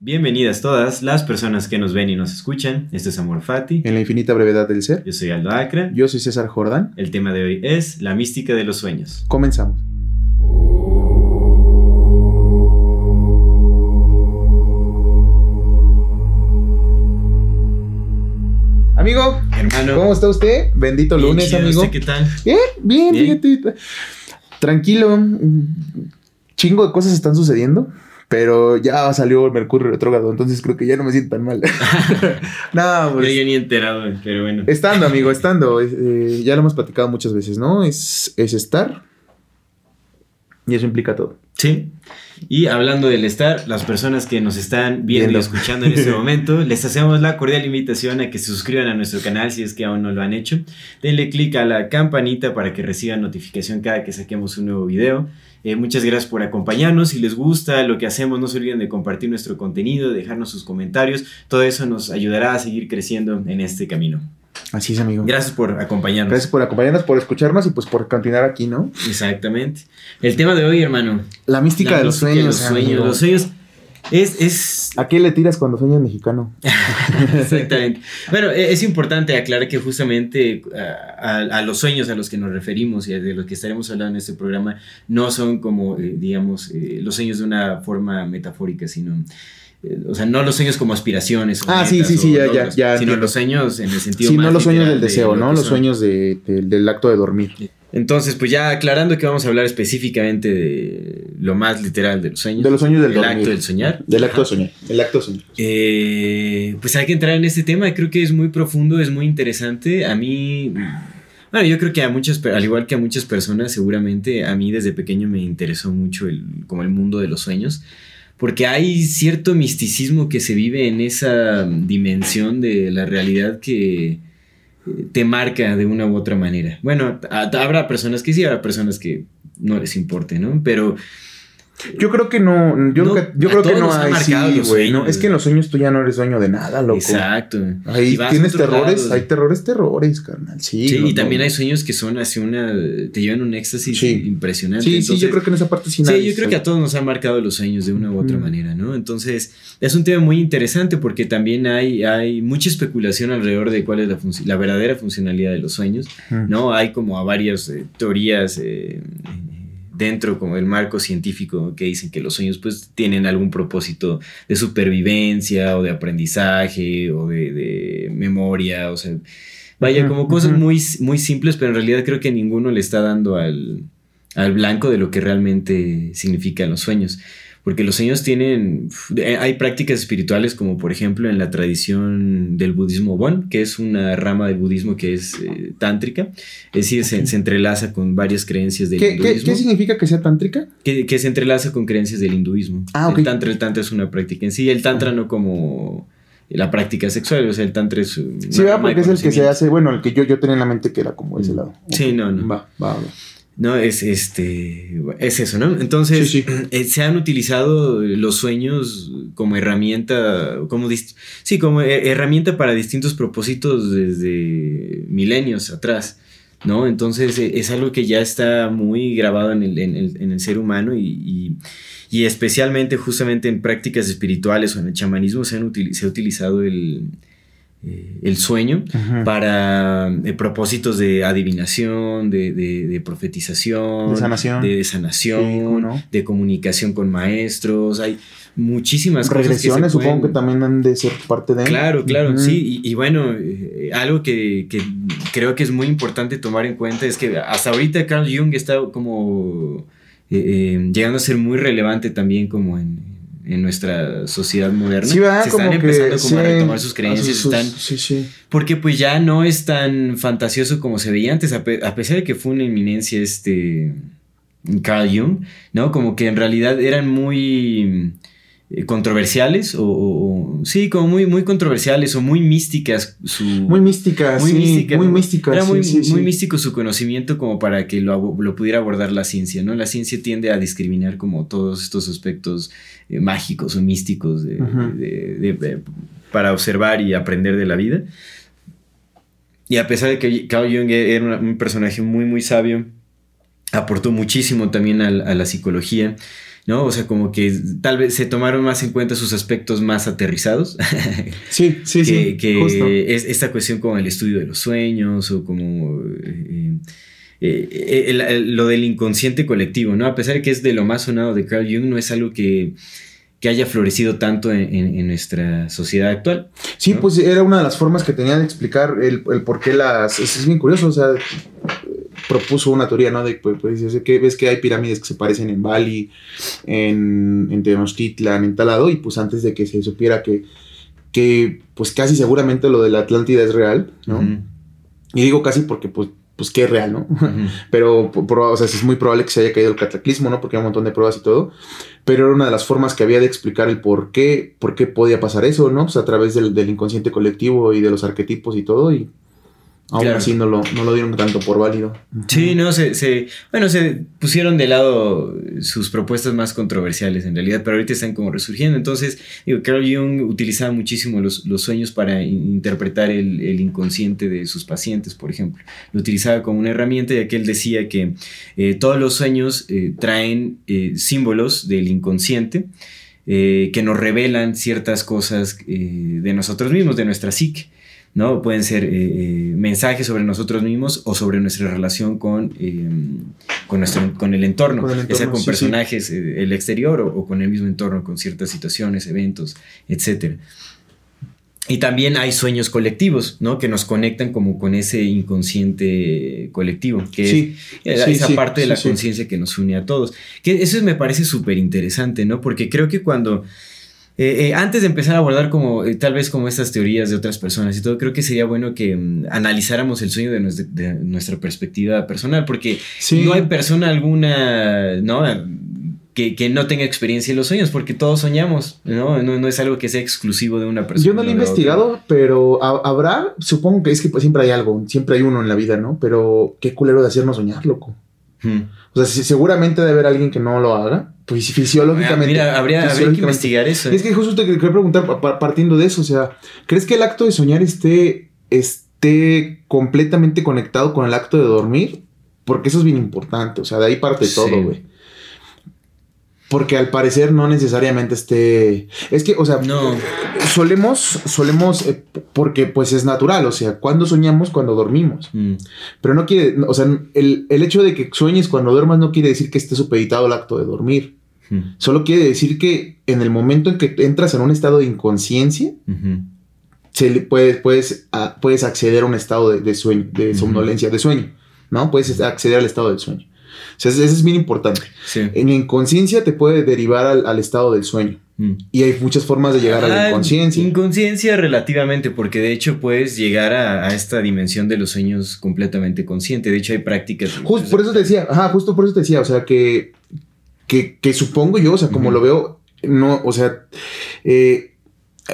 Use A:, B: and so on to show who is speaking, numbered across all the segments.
A: Bienvenidas todas las personas que nos ven y nos escuchan. Esto es Amor Fati.
B: En la infinita brevedad del ser.
A: Yo soy Aldo Acra.
B: Yo soy César Jordán.
A: El tema de hoy es la mística de los sueños.
B: Comenzamos. Amigo,
A: Hermano.
B: ¿cómo está usted? Bendito
A: Bien
B: lunes,
A: chido,
B: amigo.
A: ¿usted qué tal?
B: Bien, bien,
A: Bien.
B: fíjate. Tranquilo. Chingo de cosas están sucediendo. Pero ya salió el Mercurio retrógrado, entonces creo que ya no me siento tan mal. no,
A: Yo
B: pues.
A: ya ni enterado, pero bueno.
B: Estando, amigo, estando. eh, ya lo hemos platicado muchas veces, ¿no? Es, es estar. Y eso implica todo.
A: Sí. Y hablando del estar, las personas que nos están viendo
B: Viendo.
A: y escuchando en este momento, les hacemos la cordial invitación a que se suscriban a nuestro canal si es que aún no lo han hecho. Denle click a la campanita para que reciban notificación cada que saquemos un nuevo video. Eh, muchas gracias por acompañarnos. Si les gusta lo que hacemos, no se olviden de compartir nuestro contenido, dejarnos sus comentarios. Todo eso nos ayudará a seguir creciendo en este camino.
B: Así es, amigo.
A: Gracias por acompañarnos.
B: Gracias por acompañarnos, por escucharnos y pues por continuar aquí, ¿no?
A: Exactamente. El tema de hoy, hermano.
B: La mística
A: La
B: de los sueños.
A: Los sueños. Los sueños. Es, es
B: ¿A qué le tiras cuando sueñas mexicano?
A: Exactamente. Bueno, e- es importante aclarar que justamente a, a- a los sueños a los que nos referimos y de los que estaremos hablando en este programa no son como, eh, digamos, eh, los sueños de una forma metafórica, sino, eh, o sea, no los sueños como aspiraciones.
B: Ah, sí, sí, sí, ya, ya,
A: logros,
B: ya
A: Sino los sueños en el sentido
B: Sí, no
A: más
B: los sueños del
A: de
B: deseo, ¿no? Los
A: son.
B: sueños de- de- del acto de dormir.
A: Entonces, pues ya aclarando que vamos a hablar específicamente de lo más literal de los sueños.
B: De los sueños del
A: El
B: dormir.
A: acto del soñar.
B: Del acto de
A: Ajá.
B: soñar. El acto de soñar.
A: Eh, pues hay que entrar en este tema. Creo que es muy profundo, es muy interesante. A mí, bueno, yo creo que a muchas, al igual que a muchas personas, seguramente a mí desde pequeño me interesó mucho el, como el mundo de los sueños. Porque hay cierto misticismo que se vive en esa dimensión de la realidad que te marca de una u otra manera. Bueno, habrá personas que sí, habrá personas que no les importe, ¿no? Pero
B: Yo creo que no. Yo,
A: No,
B: creo que- yo creo que no hay. Sí, güey. No, es que en los sueños tú ya no eres dueño de nada, loco.
A: exacto.
B: Ahí tienes terrores, hay terrores, terrores, carnal. Sí.
A: Sí,
B: no,
A: y también hay sueños que son así una. te llevan un éxtasis
B: Sí.
A: impresionante.
B: Sí, sí, yo creo que en esa parte sí
A: Sí, yo creo que a todos nos han marcado los sueños de una u otra manera, ¿no? Entonces, es un tema muy interesante porque también hay, hay mucha especulación alrededor de cuál es la, la verdadera funcionalidad de los sueños. ¿no? Hay como a varias eh, teorías eh, dentro como del marco científico que dicen que los sueños pues tienen algún propósito de supervivencia o de aprendizaje o de, de memoria, o sea, vaya, como cosas muy, muy simples, pero en realidad creo que ninguno le está dando al, al blanco de lo que realmente significan los sueños. Porque los sueños tienen, eh, hay prácticas espirituales como por ejemplo en la tradición del budismo Bon, que es una rama del budismo que es eh, tántrica, es decir, se, se entrelaza con varias creencias del
B: ¿Qué, qué,
A: hinduismo,
B: qué significa que sea tántrica?
A: que, que se entrelaza con creencias del hinduismo.
B: Ah, ok.
A: El tantra, el tantra es una práctica en sí, el tantra no como la práctica sexual, o sea, el tantra es...
B: Sí, va,
A: de
B: porque es el que se hace. Bueno, el que yo, yo tenía en la mente que era como ese lado.
A: Sí, no, no.
B: Va, va, va.
A: No, es este. Es eso, ¿no? Entonces,
B: Sí, sí.
A: eh, se han utilizado los sueños como herramienta. Como sí, como herramienta para distintos propósitos desde milenios atrás. ¿No? Entonces eh, es algo que ya está muy grabado en el, en el- en el ser humano y, y- y especialmente justamente en prácticas espirituales o en el chamanismo se, han util- se ha utilizado el, eh, el sueño para eh, propósitos de adivinación, de, de- de profetización,
B: De sanación.
A: de sanación,
B: Sí, ¿cómo no?
A: de comunicación con maestros. Hay muchísimas cosas. que se
B: Regresiones, supongo
A: pueden-
B: que también han de ser parte de.
A: Claro, claro,
B: Ujú.
A: sí. Y, y bueno, eh, algo que, que creo que es muy importante tomar en cuenta es que hasta ahorita Carl Jung está como eh, llegando a ser muy relevante también como en, en nuestra sociedad moderna.
B: Sí,
A: Se
B: como
A: están
B: que,
A: empezando como a retomar sus creencias,
B: sus-
A: están
B: Sí, sí.
A: porque pues ya no es tan fantasioso como se veía antes, a, pe- a pesar de que fue una eminencia este Carl Jung, ¿no? Como que en realidad eran muy controversiales o, sí, como muy, muy controversiales o muy místicas. Su,
B: muy místicas, muy, sí, muy místicas.
A: Era muy, muy místico su conocimiento como para que lo, lo, pudiera abordar la ciencia, ¿no? La ciencia tiende a discriminar como todos estos aspectos eh, mágicos o místicos de, para observar y aprender de la vida. Y a pesar de que Carl Jung era un personaje muy, muy sabio, aportó muchísimo también a, la psicología. ¿No? O sea, como que tal vez se tomaron más en cuenta sus aspectos más aterrizados.
B: Sí, sí, sí.
A: Que es esta cuestión como el estudio de los sueños o como eh, eh, eh, lo del inconsciente colectivo, ¿no? A pesar de que es de lo más sonado de Carl Jung, no es algo que, haya florecido tanto en, nuestra sociedad actual.
B: Sí, pues era una de las formas que tenía de explicar el, el por qué las... Es, bien curioso, o sea, propuso una teoría, ¿no? De, pues, pues que ves que hay pirámides que se parecen en Bali, en, en Tenochtitlan, en Talado, y pues antes de que se supiera que, que pues casi seguramente lo de la Atlántida es real, ¿no? Y digo casi porque pues pues que es real, ¿no? Pero, o sea, es muy probable que se haya caído el cataclismo, ¿no? Porque hay un montón de pruebas y todo. Pero era una de las formas que había de explicar el por qué, por qué podía pasar eso, ¿no? Pues a través del, del inconsciente colectivo y de los arquetipos y todo. Y Aún así no lo, no lo, dieron tanto por válido.
A: Sí, no, se, se, bueno, se pusieron de lado sus propuestas más controversiales en realidad, pero ahorita están como resurgiendo. Entonces, digo, Carl Jung utilizaba muchísimo los, los sueños para interpretar el, el, inconsciente de sus pacientes, por ejemplo. Lo utilizaba como una herramienta ya que él decía que eh, todos los sueños eh, traen eh, símbolos del inconsciente. que nos revelan ciertas cosas de nosotros mismos, de nuestra psique. ¿No? Pueden ser eh, eh, mensajes sobre nosotros mismos o sobre nuestra relación con, eh, con, nuestro, con, el entorno, ya sea con personajes, el exterior o, con el mismo entorno, con ciertas situaciones, eventos, etc. Y también hay sueños colectivos, ¿no? Que nos conectan como con ese inconsciente colectivo, que es esa parte de la conciencia que nos une a todos. Que eso me parece súper interesante, ¿no? Porque creo que cuando eh, eh, antes de empezar a abordar como eh, tal vez como estas teorías de otras personas y todo, creo que sería bueno que mm, analizáramos el sueño de, nuestra, perspectiva personal, porque no hay persona alguna, ¿no? Que, no tenga experiencia en los sueños, porque todos soñamos, ¿no? No, es algo que sea exclusivo de una persona.
B: Yo no lo he investigado, pero habrá, supongo que es que pues, siempre hay algo, siempre hay uno en la vida, ¿no? Pero qué culero de hacernos soñar, loco. Hmm. O sea, seguramente debe haber alguien que no lo haga, pues fisiológicamente.
A: mira, habría, que investigar eso.
B: Es que justo te quería preguntar, partiendo de eso, o sea, ¿crees que el acto de soñar esté, esté completamente conectado con el acto de dormir? Porque eso es bien importante, o sea, de ahí parte todo, güey. Porque al parecer no necesariamente esté. Es que, o sea,
A: no.
B: solemos, solemos, eh, porque pues es natural, o sea, cuando soñamos, cuando dormimos. Mm. Pero no quiere, o sea, el, hecho de que sueñes cuando duermas no quiere decir que esté supeditado al acto de dormir. Mm. Solo quiere decir que en el momento en que entras en un estado de inconsciencia, se puedes, puedes, puedes acceder a un estado de, sueño, de somnolencia, de sueño, ¿no? Puedes acceder al estado del sueño. O sea, eso es bien importante. En la inconsciencia te puede derivar al, estado del sueño. Mm. Y hay muchas formas de llegar a la ah, inconsciencia.
A: Inconsciencia relativamente, porque de hecho puedes llegar a, esta dimensión de los sueños completamente consciente. De hecho, hay prácticas.
B: Justo por eso te decía, ajá, justo por eso te decía, o sea, que, que, supongo yo, o sea, como lo veo, no, o sea, eh,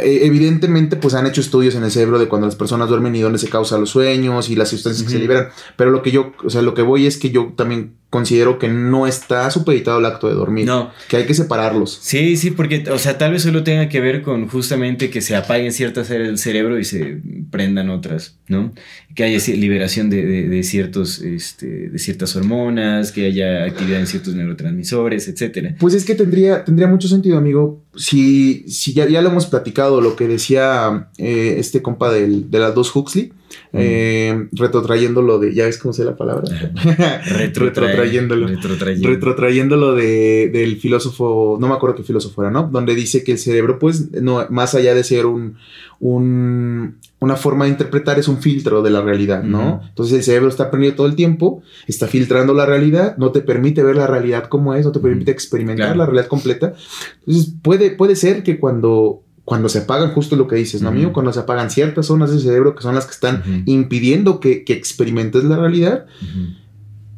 B: evidentemente pues han hecho estudios en el cerebro de cuando las personas duermen y dónde se causan los sueños y las sustancias que se liberan, pero lo que yo, o sea, lo que voy es que yo también considero que no está supeditado al acto de dormir.
A: No.
B: Que hay que separarlos.
A: Sí, sí, porque, o sea, tal vez solo tenga que ver con justamente que se apaguen ciertas áreas del cerebro y se prendan otras, ¿no? Que haya liberación de, ciertos, este, de ciertas hormonas, que haya actividad en ciertos neurotransmisores, etcétera.
B: Pues es que tendría, tendría mucho sentido, amigo, si, si ya, ya lo hemos platicado, lo que decía eh, este compa del, de las dos Huxley eh, retrotrayéndolo de, ya ves cómo sé la palabra. retrotrayéndolo. Retrotrayéndolo de, del filósofo, no me acuerdo qué filósofo era, ¿no? Donde dice que el cerebro, pues, no, más allá de ser un, un, una forma de interpretar, es un filtro de la realidad, ¿no? Entonces el cerebro está aprendiendo todo el tiempo, está filtrando la realidad, no te permite ver la realidad como es, no te permite experimentar la realidad completa. Entonces puede, puede ser que cuando cuando se apagan, justo lo que dices, ¿no, amigo? Cuando se apagan ciertas zonas del cerebro que son las que están impidiendo que, experimentes la realidad,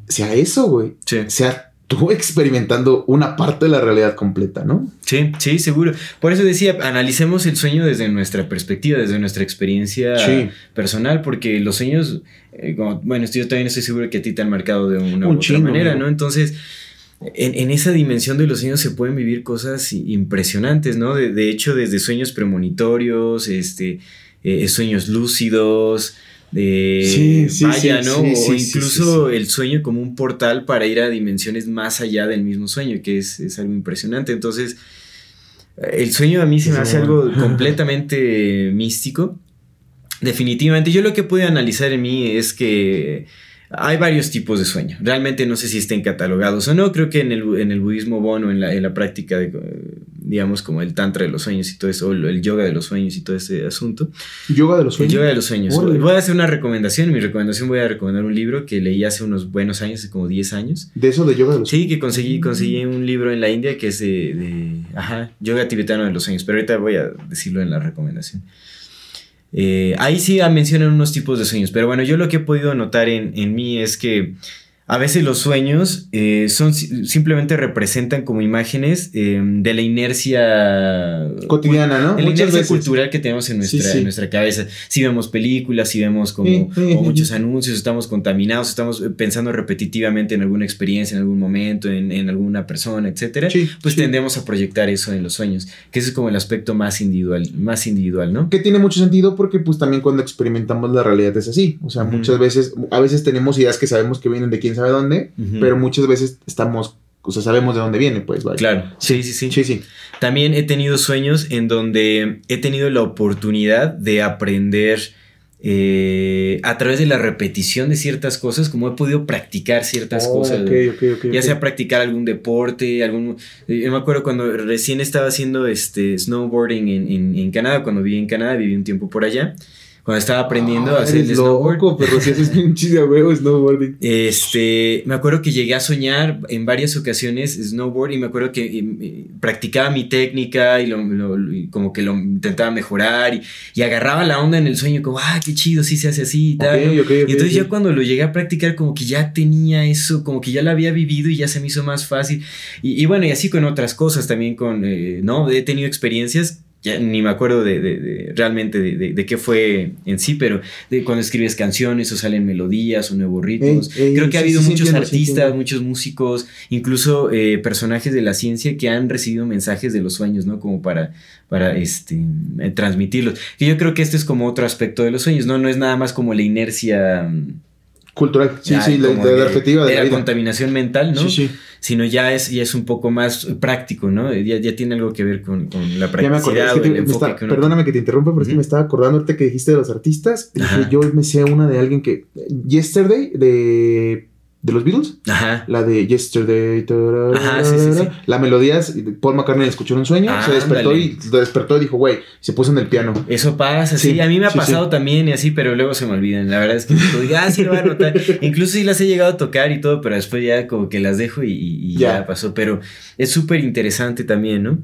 B: sea eso, güey. Sea tú experimentando una parte de la realidad completa, ¿no?
A: Sí, sí, seguro. Por eso decía, analicemos el sueño desde nuestra perspectiva, desde nuestra experiencia personal, porque los sueños, eh, bueno, yo también estoy seguro que a ti te han marcado de una u otra manera, ¿no? Entonces, en, esa dimensión de los sueños se pueden vivir cosas impresionantes, ¿no? De, hecho, desde sueños premonitorios, este, eh, sueños lúcidos, de vaya, ¿no? o incluso el sueño como un portal para ir a dimensiones más allá del mismo sueño, que es, algo impresionante. Entonces, el sueño a mí se me hace algo completamente místico. Definitivamente, yo lo que pude analizar en mí es que hay varios tipos de sueño. Realmente no sé si estén catalogados o no. Creo que en el, en el budismo bono, en la, en la práctica de, digamos, como el tantra de los sueños y todo eso, el yoga de los sueños y todo ese asunto.
B: ¿Yoga de los sueños?
A: El yoga de los sueños. Voy a hacer una recomendación. Mi recomendación voy a recomendar un libro que leí hace unos buenos años, hace como 10 años.
B: ¿De eso de yoga de los
A: sueños? Sí, que conseguí, conseguí un libro en la India que es de, de ajá, yoga tibetano de los sueños. Pero ahorita voy a decirlo en la recomendación. Eh, ahí sí mencionan unos tipos de sueños, pero bueno, yo lo que he podido notar en, en mí es que a veces los sueños eh, son simplemente representan como imágenes eh, de la inercia
B: cotidiana, ¿no?
A: la inercia cultural que tenemos en nuestra, en nuestra cabeza. Si vemos películas, si vemos como, muchos anuncios, estamos contaminados, estamos pensando repetitivamente en alguna experiencia, en algún momento, en, alguna persona, etcétera, pues tendemos a proyectar eso en los sueños, que ese es como el aspecto más individual, más individual, ¿no?
B: Que tiene mucho sentido porque pues también cuando experimentamos la realidad es así. O sea, muchas veces, a veces tenemos ideas que sabemos que vienen de quién sabe dónde, pero muchas veces estamos, o sea, sabemos de dónde viene, pues,
A: Claro, sí, sí, sí.
B: Sí, sí.
A: También he tenido sueños en donde he tenido la oportunidad de aprender eh, a través de la repetición de ciertas cosas, como he podido practicar ciertas oh, cosas. ya sea practicar algún deporte, algún... Eh, yo me acuerdo cuando recién estaba haciendo este snowboarding en, en, en Canadá, cuando viví en Canadá, viví un tiempo por allá cuando estaba aprendiendo a hacer el snowboard.
B: pero si haces un chiste huevo snowboarding.
A: Este, me acuerdo que llegué a soñar en varias ocasiones snowboard y me acuerdo que eh, practicaba mi técnica y, lo, como que lo intentaba mejorar y, agarraba la onda en el sueño como, ah, qué chido, sí se hace así y tal. y entonces ya cuando lo llegué a practicar como que ya tenía eso, como que ya lo había vivido y ya se me hizo más fácil. Y, bueno, y así con otras cosas también con, eh, ¿no? He tenido experiencias ya ni me acuerdo de, realmente de, qué fue en sí, pero de cuando escribes canciones o salen melodías o nuevos ritmos. Creo que ha habido muchos artistas, muchos músicos, incluso eh, personajes de la ciencia que han recibido mensajes de los sueños, ¿no? Como para, para este, eh, transmitirlos. Y yo creo que este es como otro aspecto de los sueños, ¿no? No es nada más como la inercia
B: cultural, sí, sí, la, de,
A: de, la, contaminación mental, ¿no? Sí, sí. Sino ya es, ya es un poco más práctico, ¿no? Ya, ya tiene algo que ver con, con la practicidad.
B: perdóname que te interrumpa, pero es que me estaba acordando ahorita que dijiste de los artistas. Dije, yo me sé una de alguien que. Yesterday, de de los Beatles. Ajá. La de Yesterday. Ajá, sí, sí, sí. La melodía, Paul McCartney escuchó en un sueño, se despertó y despertó y dijo, güey, se puso en el piano.
A: Eso pasa, sí. A mí me ha pasado también y así, pero luego se me olvidan. La verdad es que digo, ah, sí lo voy a notar. Incluso sí las he llegado a tocar y todo, pero después ya como que las dejo y, ya. pasó. Pero es súper interesante también, ¿no?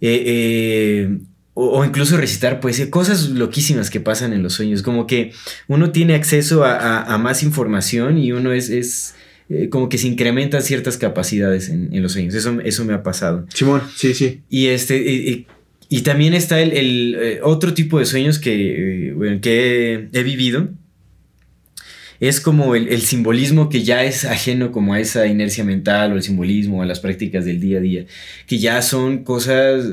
A: Eh, eh, o, incluso recitar poesía, cosas loquísimas que pasan en los sueños, como que uno tiene acceso a, más información y uno es, es eh, como que se incrementan ciertas capacidades en, los sueños, eso, eso me ha pasado.
B: Simón, sí, sí.
A: Y este... Y, también está el, eh, otro tipo de sueños que, eh, que he, vivido, es como el, simbolismo que ya es ajeno como a esa inercia mental o el simbolismo, a las prácticas del día a día, que ya son cosas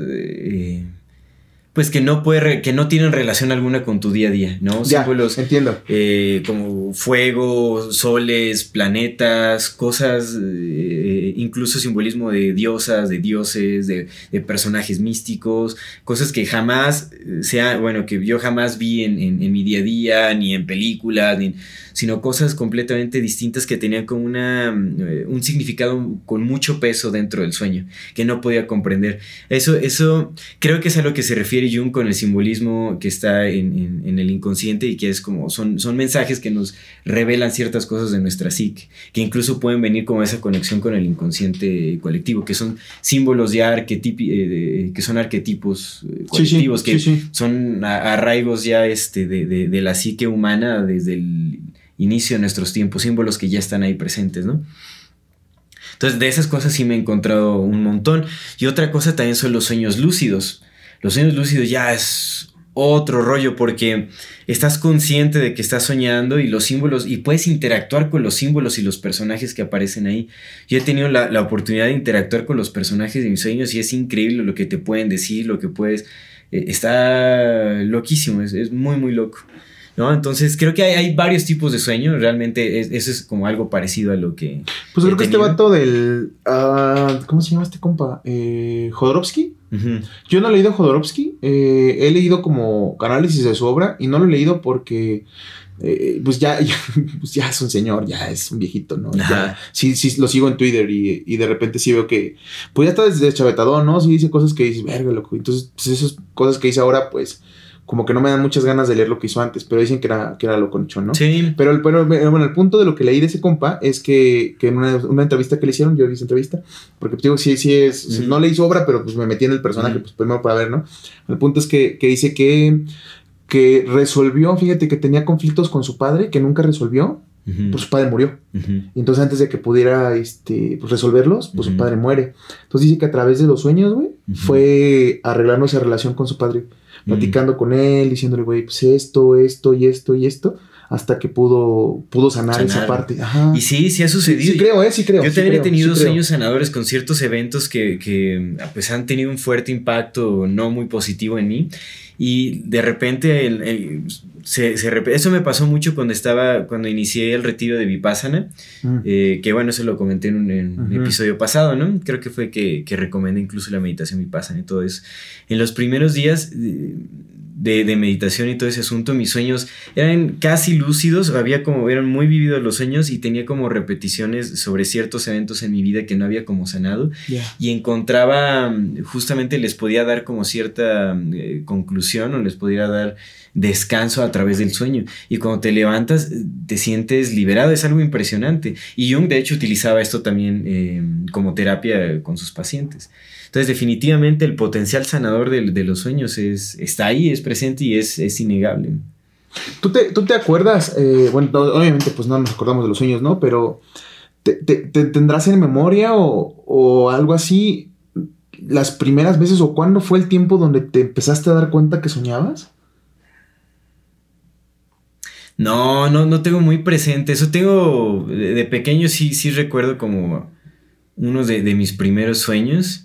A: pues que no puede, que no tienen relación alguna con tu día a día, ¿no?
B: Ya, Símbolos, entiendo.
A: Eh, como fuego, soles, planetas, cosas, eh, incluso simbolismo de diosas, de dioses, de, personajes místicos, cosas que jamás eh, sea, bueno, que yo jamás vi en, en, mi día a día, ni en películas, ni sino cosas completamente distintas que tenían como una, un significado con mucho peso dentro del sueño, que no podía comprender. Eso, eso creo que es a lo que se refiere Jung con el simbolismo que está en, el inconsciente y que es como son, son mensajes que nos revelan ciertas cosas de nuestra psique, que incluso pueden venir como esa conexión con el inconsciente colectivo, que son símbolos ya arquetipos, eh, que son arquetipos eh, colectivos, que son arraigos ya este, de, la psique humana desde el inicio de nuestros tiempos, símbolos que ya están ahí presentes, ¿no? Entonces, de esas cosas sí me he encontrado un montón. Y otra cosa también son los sueños lúcidos. Los sueños lúcidos ya es otro rollo porque estás consciente de que estás soñando y los símbolos y puedes interactuar con los símbolos y los personajes que aparecen ahí. Yo he tenido la, la oportunidad de interactuar con los personajes de mis sueños y es increíble lo que te pueden decir, lo que puedes... eh, está loquísimo, es, es muy, muy loco. ¿no? Entonces creo que hay, hay varios tipos de sueños, realmente es- eso es como algo parecido a lo que...
B: Pues creo que este vato del. ah, ¿Cómo se llama este compa? Eh, Jodorowsky. Yo no he leído Jodorowsky. eh, he leído como análisis de su obra y no lo he leído porque. eh, pues ya, ya, pues ya es un señor, ya es un viejito, ¿no? Ya, sí, sí, lo sigo en Twitter y, y de repente sí veo que, pues ya está desde chavetadón, ¿no? Sí dice cosas que dices, verga, loco. Entonces, pues esas cosas que dice ahora, pues, como que no me dan muchas ganas de leer lo que hizo antes, pero dicen que era, que era lo concho, ¿no?
A: Sí.
B: Pero, el- pero bueno, el punto de lo que leí de ese compa es que, que en una, una entrevista que le hicieron, yo vi esa entrevista, porque pues, digo, sí, sí es, no leí su obra, pero pues me metí en el personaje, pues primero para ver, ¿no? El punto es que, que dice que, que resolvió, fíjate que tenía conflictos con su padre, que nunca resolvió, pues su padre murió. Y entonces antes de que pudiera este, pues, resolverlos, pues su padre muere. Entonces dice que a través de los sueños, güey, fue arreglando esa relación con su padre, platicando con él, diciéndole, güey, pues esto, esto y esto y esto, hasta que pudo, pudo sanar, esa parte. Ajá.
A: Y sí, sí ha sucedido.
B: sí creo, ¿eh? Sí creo.
A: Yo
B: sí
A: también he tenido
B: sí
A: sueños sanadores con ciertos eventos que, que, pues, han tenido un fuerte impacto no muy positivo en mí. Y de repente el- el- se, se eso me pasó mucho cuando estaba, cuando inicié el retiro de Vipassana,
B: Mm.
A: eh, que bueno, eso lo comenté en un, en un
B: Ujú.
A: episodio pasado, ¿no? Creo que fue que, que recomendé incluso la meditación Vipassana y todo eso. En los primeros días eh, de, de meditación y todo ese asunto, mis sueños eran casi lúcidos, había como, eran muy vividos los sueños y tenía como repeticiones sobre ciertos eventos en mi vida que no había como sanado. Y encontraba, mm, justamente les podía dar como cierta mm, eh, conclusión o les podía dar descanso a través del sueño. Y cuando te levantas, te sientes liberado, es algo impresionante. Y Jung, de hecho, utilizaba esto también eh, como terapia con sus pacientes. Entonces, definitivamente el potencial sanador del- de, los sueños es, está ahí, es presente y es, es innegable.
B: ¿Tú te, tú te acuerdas? eh, bueno, no, obviamente, pues no nos acordamos de los sueños, ¿no? Pero ¿te, te- te tendrás en memoria o, o algo así las primeras veces o cuándo fue el tiempo donde te empezaste a dar cuenta que soñabas?
A: No, no, no tengo muy presente. Eso tengo, de, de pequeño sí, sí recuerdo como uno de, de mis primeros sueños.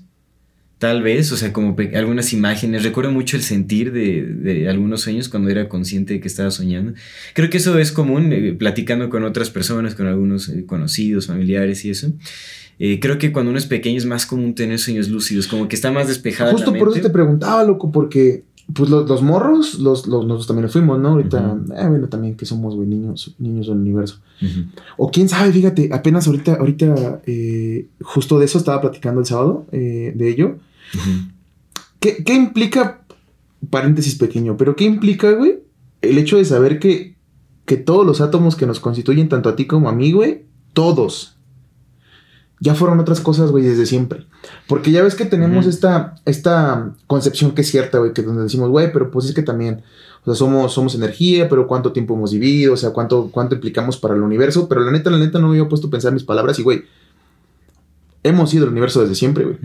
A: Tal vez, o sea, como algunas imágenes. Recuerdo mucho el sentir de, de algunos sueños cuando era consciente de que estaba soñando. Creo que eso es común, eh, platicando con otras personas, con algunos eh, conocidos, familiares y eso. Eh, creo que cuando uno es pequeño es más común tener sueños lúcidos, como que está más despejada
B: Justo
A: la
B: por eso
A: mente.
B: te preguntaba, loco, porque pues los, los morros, los, los- nosotros también nos fuimos, ¿no? Ahorita, eh, bueno, también que somos, güey, niños, niños del universo. O quién sabe, fíjate, apenas ahorita, ahorita, eh, justo de eso estaba platicando el sábado, eh, de ello. ¿Qué, qué implica, paréntesis pequeño, pero qué implica, güey, el hecho de saber que, que todos los átomos que nos constituyen, tanto a ti como a mí, güey, todos, ya fueron otras cosas, güey, desde siempre. Porque ya ves que tenemos esta, esta concepción que es cierta, güey, que donde decimos, güey, pero pues es que también, o sea, somos, somos energía, pero cuánto tiempo hemos vivido, o sea, cuánto, cuánto implicamos para el universo, pero la neta, la neta no me había puesto a pensar mis palabras y, güey, hemos sido el universo desde siempre, güey.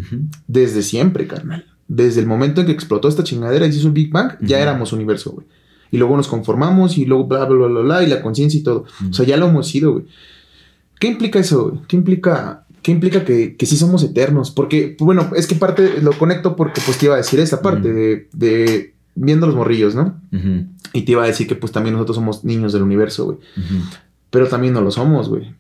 B: Desde siempre, carnal. Desde el momento en que explotó esta chingadera y se hizo el Big Bang, ya éramos universo, güey. Y luego nos conformamos y luego bla, bla, bla, bla, bla, y la conciencia y todo. O sea, ya lo hemos sido, güey. ¿Qué implica eso, güey? ¿Qué implica, qué implica que, que sí somos eternos? Porque, bueno, es que parte, lo conecto porque pues te iba a decir esa parte
A: Ujú.
B: de, de viendo los morrillos, ¿no?
A: Ujú.
B: Y te iba a decir que pues también nosotros somos niños del universo, güey.
A: Ujú.
B: Pero también no lo somos, güey.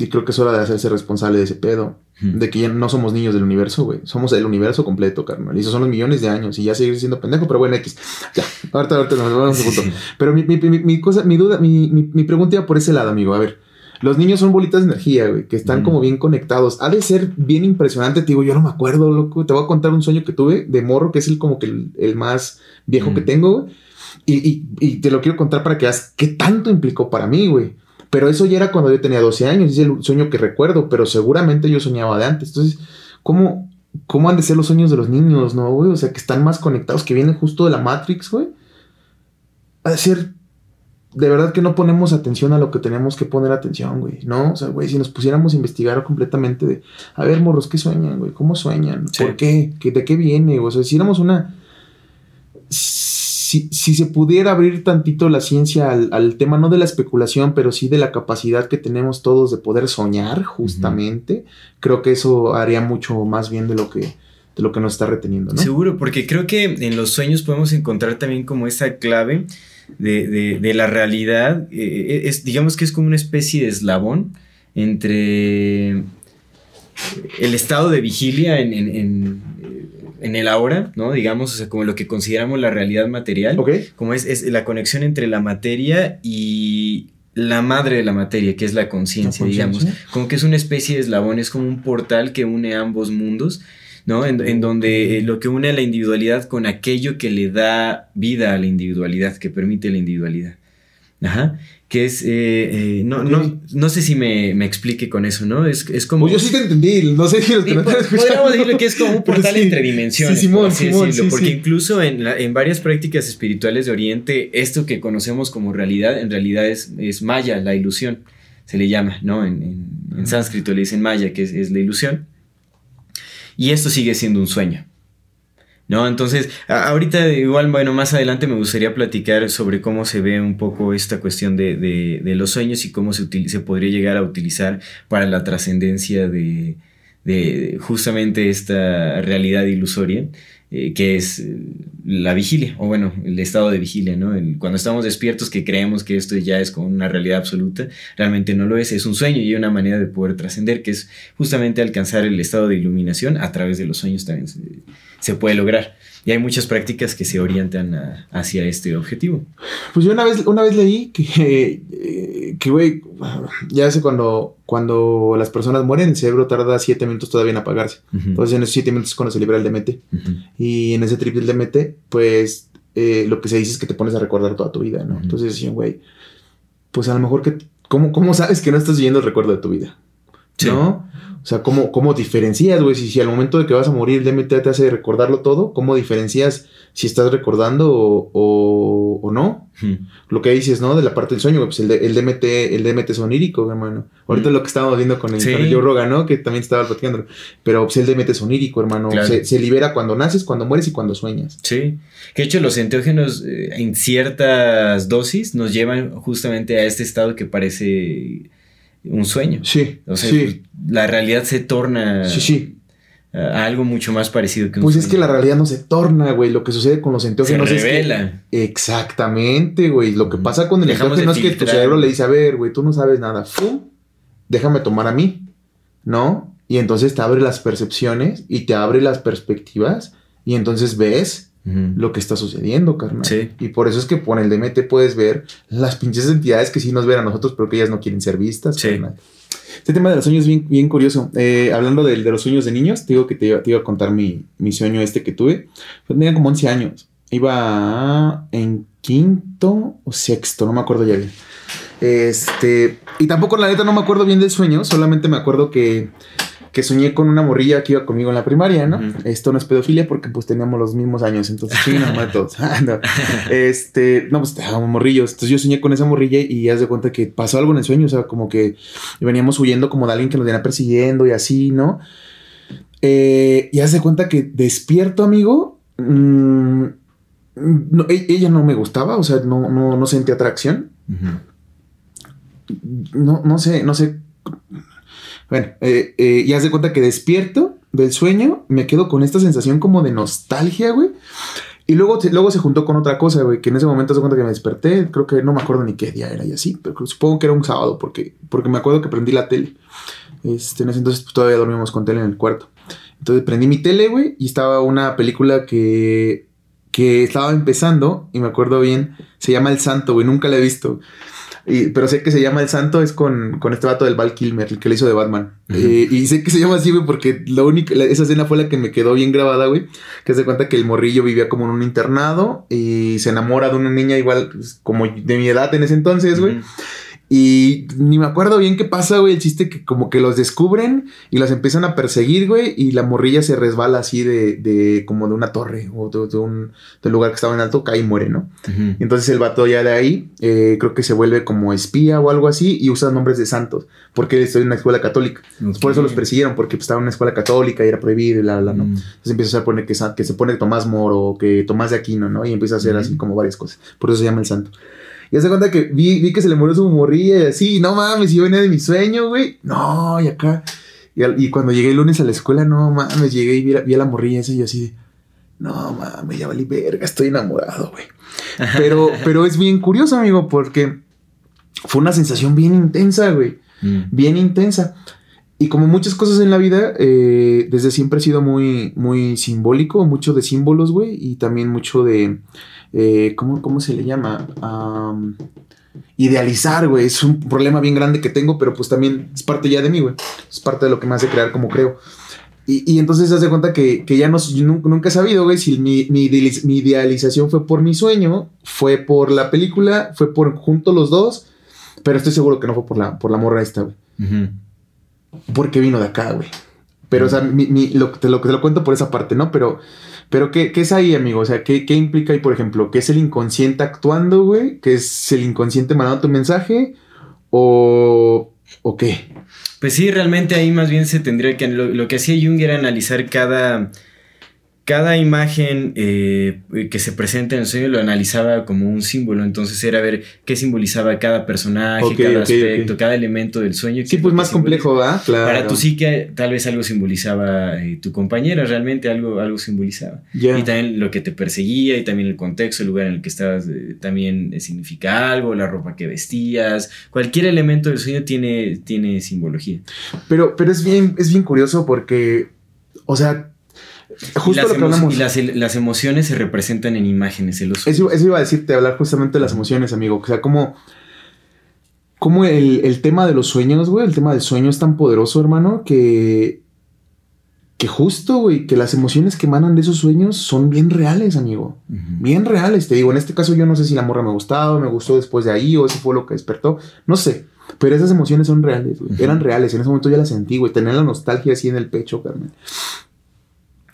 B: Y creo que es hora de hacerse responsable de ese pedo. De que ya no somos niños del universo, güey. Somos el universo completo, carnal. Y esos son los millones de años. Y ya seguir siendo pendejo, pero bueno, X. Ya, ahorita, ahorita nos vamos a punto. Pero mi, mi, mi, mi cosa, mi duda, mi, mi, mi pregunta iba por ese lado, amigo. A ver, los niños son bolitas de energía, güey, que están
A: Mm.
B: como bien conectados. Ha de ser bien impresionante, te digo, yo no me acuerdo, loco. Te voy a contar un sueño que tuve de morro, que es el como que el, el más viejo
A: Mm.
B: que tengo, güey. Y, y, y te lo quiero contar para que veas qué tanto implicó para mí, güey. Pero eso ya era cuando yo tenía 12 años, es el sueño que recuerdo, pero seguramente yo soñaba de antes. Entonces, ¿cómo, cómo han de ser los sueños de los niños, no, güey? O sea, que están más conectados, que vienen justo de la Matrix, güey. Ha de ser de verdad que no ponemos atención a lo que tenemos que poner atención, güey, ¿no? O sea, güey, si nos pusiéramos a investigar completamente de, a ver, morros, ¿qué sueñan, güey? ¿Cómo sueñan?
A: Sí.
B: ¿Por qué? ¿Qué- ¿De qué viene? O sea, si hiciéramos una... Si, si se pudiera abrir tantito la ciencia al, al tema, no de la especulación, pero sí de la capacidad que tenemos todos de poder soñar, justamente, creo que eso haría mucho más bien de lo que, de lo que nos está reteniendo, ¿no?
A: Seguro, porque creo que en los sueños podemos encontrar también como esa clave de, de- de la realidad. eh, es, digamos que es como una especie de eslabón entre el estado de vigilia en, en- en, eh, en el ahora, ¿no? Digamos, o sea, como lo que consideramos la realidad material. Como es, es la conexión entre la materia y la madre de la materia, que es la conciencia, digamos. Como que es una especie de eslabón, es como un portal que une ambos mundos, ¿no? En, en donde eh, lo que une a la individualidad con aquello que le da vida a la individualidad, que permite la individualidad. Ajá. Que es, eh, eh, no, no, no sé si me, me explique con eso, ¿no? Es, es como...
B: Pues yo sí te entendí, no sé si que
A: Sí,
B: no escuchando.
A: podríamos decirlo que es como un portal
B: sí.
A: entre dimensiones.
B: Sí, Simón,
A: por
B: Simón,
A: decirlo, porque incluso en, la- en varias prácticas espirituales de Oriente, esto que conocemos como realidad, en realidad es, es maya, la ilusión, se le llama, ¿no? En, en- en sánscrito le dicen maya, que es, es la ilusión. Y esto sigue siendo un sueño. ¿No? Entonces, ahorita igual, bueno, más adelante me gustaría platicar sobre cómo se ve un poco esta cuestión de, de- los sueños y cómo se, se podría llegar a utilizar para la trascendencia de, de justamente esta realidad ilusoria, eh, que es eh, la vigilia, o bueno, el estado de vigilia, ¿no? El- cuando estamos despiertos que creemos que esto ya es como una realidad absoluta, realmente no lo es, es un sueño y una manera de poder trascender, que es justamente alcanzar el estado de iluminación a través de los sueños también se, se puede lograr. Y hay muchas prácticas que se orientan a- hacia este objetivo.
B: Pues yo una vez, una vez leí que, eh, que güey, ya sé cuando, cuando las personas mueren, el cerebro tarda siete minutos todavía en apagarse. Entonces en esos siete minutos es cuando se libera el DMT. Y en ese trip del DMT, pues eh, lo que se dice es que te pones a recordar toda tu vida, ¿no? Entonces decían, güey, pues a lo mejor que, ¿cómo, ¿cómo sabes que no estás viviendo el recuerdo de tu vida?
A: Sí.
B: ¿No? O sea, ¿cómo, cómo diferencias, güey? Si, si al momento de que vas a morir el DMT te hace recordarlo todo, ¿cómo diferencias si estás recordando o, o- o no? Lo que dices, ¿no? De la parte del sueño, güey, pues el, de- el DMT, el DMT es onírico, hermano. Ahorita lo que estábamos viendo con el,
A: Sí.
B: con el Joe Rogan, ¿no? Que también estaba platicando. Pero pues el DMT es onírico, hermano.
A: Claro.
B: Se, se libera cuando naces, cuando mueres y cuando sueñas.
A: Sí, que de hecho los enteógenos eh, en ciertas dosis nos llevan justamente a este estado que parece un sueño.
B: Sí,
A: O sea,
B: sí.
A: la realidad se torna
B: Sí, sí.
A: a algo mucho más parecido que un
B: Pues es que la realidad no se torna, güey. Lo que sucede con los
A: se
B: enteógenos es que-
A: revela.
B: Exactamente, güey. Lo que pasa con el
A: Dejamos de
B: enteógeno es que tu cerebro le dice, a ver, güey, tú no sabes nada. ¡Fum! Déjame tomar a mí, ¿no? Y entonces te abre las percepciones y te abre las perspectivas y entonces ves Lo que está sucediendo, carnal.
A: Sí.
B: Y por eso es que con el DMT puedes ver las pinches entidades que sí nos ven a nosotros, pero que ellas no quieren ser vistas,
A: Sí.
B: carnal. Este tema de los sueños es bien, bien curioso. Eh, hablando del- de, los sueños de niños, te digo que te, iba- te iba a contar mi, mi sueño este que tuve. Pues tenía como 11 años. Iba en quinto o sexto, no me acuerdo ya bien. Este, y tampoco la neta no me acuerdo bien del sueño, solamente me acuerdo que, que soñé con una morrilla que iba conmigo en la primaria, ¿no? Esto no es pedofilia porque pues teníamos los mismos años, entonces sí, normal todos. Ah, no. Este, no, pues estábamos morrillos. Entonces yo soñé con esa morrilla y haz de cuenta que pasó algo en el sueño, o sea, como que veníamos huyendo como de alguien que nos venía persiguiendo y así, ¿no? Eh, y haz de cuenta que despierto, amigo. mm, no, e- ella no me gustaba, o sea, no, no, no sentía atracción. No, no sé, no sé. Bueno, eh, eh, y haz de cuenta que despierto del sueño, me quedo con esta sensación como de nostalgia, güey. Y luego, luego se juntó con otra cosa, güey, que en ese momento se cuenta que me desperté, creo que no me acuerdo ni qué día era y así, pero supongo que era un sábado, porque, porque me acuerdo que prendí la tele. Este, en ese entonces pues, todavía dormíamos con tele en el cuarto. Entonces prendí mi tele, güey, y estaba una película que, que estaba empezando, y me acuerdo bien, se llama El Santo, güey, nunca la he visto. Y- pero sé que se llama El Santo, es con, con este vato del Val Kilmer, el que le hizo de Batman. Eh, y sé que se llama así, güey, porque lo único, la- esa escena fue la que me quedó bien grabada, güey. Que se cuenta que el morrillo vivía como en un internado y se enamora de una niña igual, pues, como de mi edad en ese entonces, güey. Y ni me acuerdo bien qué pasa, güey. El chiste que como que los descubren y los empiezan a perseguir, güey. Y la morrilla se resbala así de, de como de una torre o de, de un lugar que estaba en alto, cae y muere, ¿no?
A: Ujú.
B: Entonces el vato ya de ahí, eh, creo que se vuelve como espía o algo así y usa nombres de santos, porque estudia en una escuela católica. Entonces, Por eso los persiguieron, porque pues, estaba en una escuela católica y era prohibido y la, la, ¿no?
A: Mm.
B: Entonces empieza a poner que, que se pone Tomás Moro, que Tomás de Aquino, ¿no? Y empieza a hacer así como varias cosas. Por eso se llama el santo. Y hace cuenta que vi, vi que se le murió su morrilla y así, no mames, yo venía de mi sueño, güey. No, y acá. Y, al- y cuando llegué el lunes a la escuela, no mames, llegué y vi, a- vi a la morrilla esa y yo así de, no mames, ya valí verga, estoy enamorado, güey. Pero, pero es bien curioso, amigo, porque fue una sensación bien intensa, güey.
A: Mm.
B: Bien intensa. Y como muchas cosas en la vida, eh, desde siempre he sido muy, muy simbólico, mucho de símbolos, güey, y también mucho de, eh, ¿cómo, ¿cómo se le llama? Am, idealizar, güey, es un problema bien grande que tengo, pero pues también es parte ya de mí, güey, es parte de lo que me hace crear como creo. Y, y entonces se hace cuenta que, que ya no, nunca he sabido, güey, si mi, mi, idealiz- mi idealización fue por mi sueño, fue por la película, fue por junto los dos, pero estoy seguro que no fue por la, por la morra esta, güey
A: Ujú.
B: porque vino de acá, güey. Pero, o sea, mi, mi- lo, te, lo, te lo cuento por esa parte, ¿no? Pero, pero ¿qué, qué es ahí, amigo? O sea, ¿qué, ¿qué implica ahí, por ejemplo? ¿Qué es el inconsciente actuando, güey? ¿Qué es el inconsciente mandando tu mensaje? ¿O, o qué?
A: Pues sí, realmente ahí más bien se tendría que... Lo, lo que hacía Jung era analizar cada, cada imagen eh, que se presenta en el sueño, lo analizaba como un símbolo. Entonces era ver qué simbolizaba cada personaje, cada aspecto, cada elemento del sueño.
B: Sí, pues más complejo, ¿verdad? Claro.
A: Para tu psique tal vez algo simbolizaba eh, tu compañera, realmente algo, algo simbolizaba. Y también lo que te perseguía y también el contexto, el lugar en el que estabas eh, también significa algo, la ropa que vestías, cualquier elemento del sueño tiene, tiene simbología.
B: Pero, pero es bien, es bien curioso porque, o sea, justo
A: las,
B: lo que hablamos.
A: y las, las emociones se representan en imágenes, sueños.
B: Eso, eso iba a decirte, hablar justamente de las emociones, amigo. O sea, como, como el, el tema de los sueños, güey, el tema del sueño es tan poderoso, hermano, que, que justo, güey, que las emociones que emanan de esos sueños son bien reales, amigo. Bien reales. Te digo, en este caso yo no sé si la morra me gustaba, me gustó después de ahí, o eso fue lo que despertó. No sé. Pero esas emociones son reales, güey. Eran reales. En ese momento ya las sentí, güey. Tener la nostalgia así en el pecho, carnal.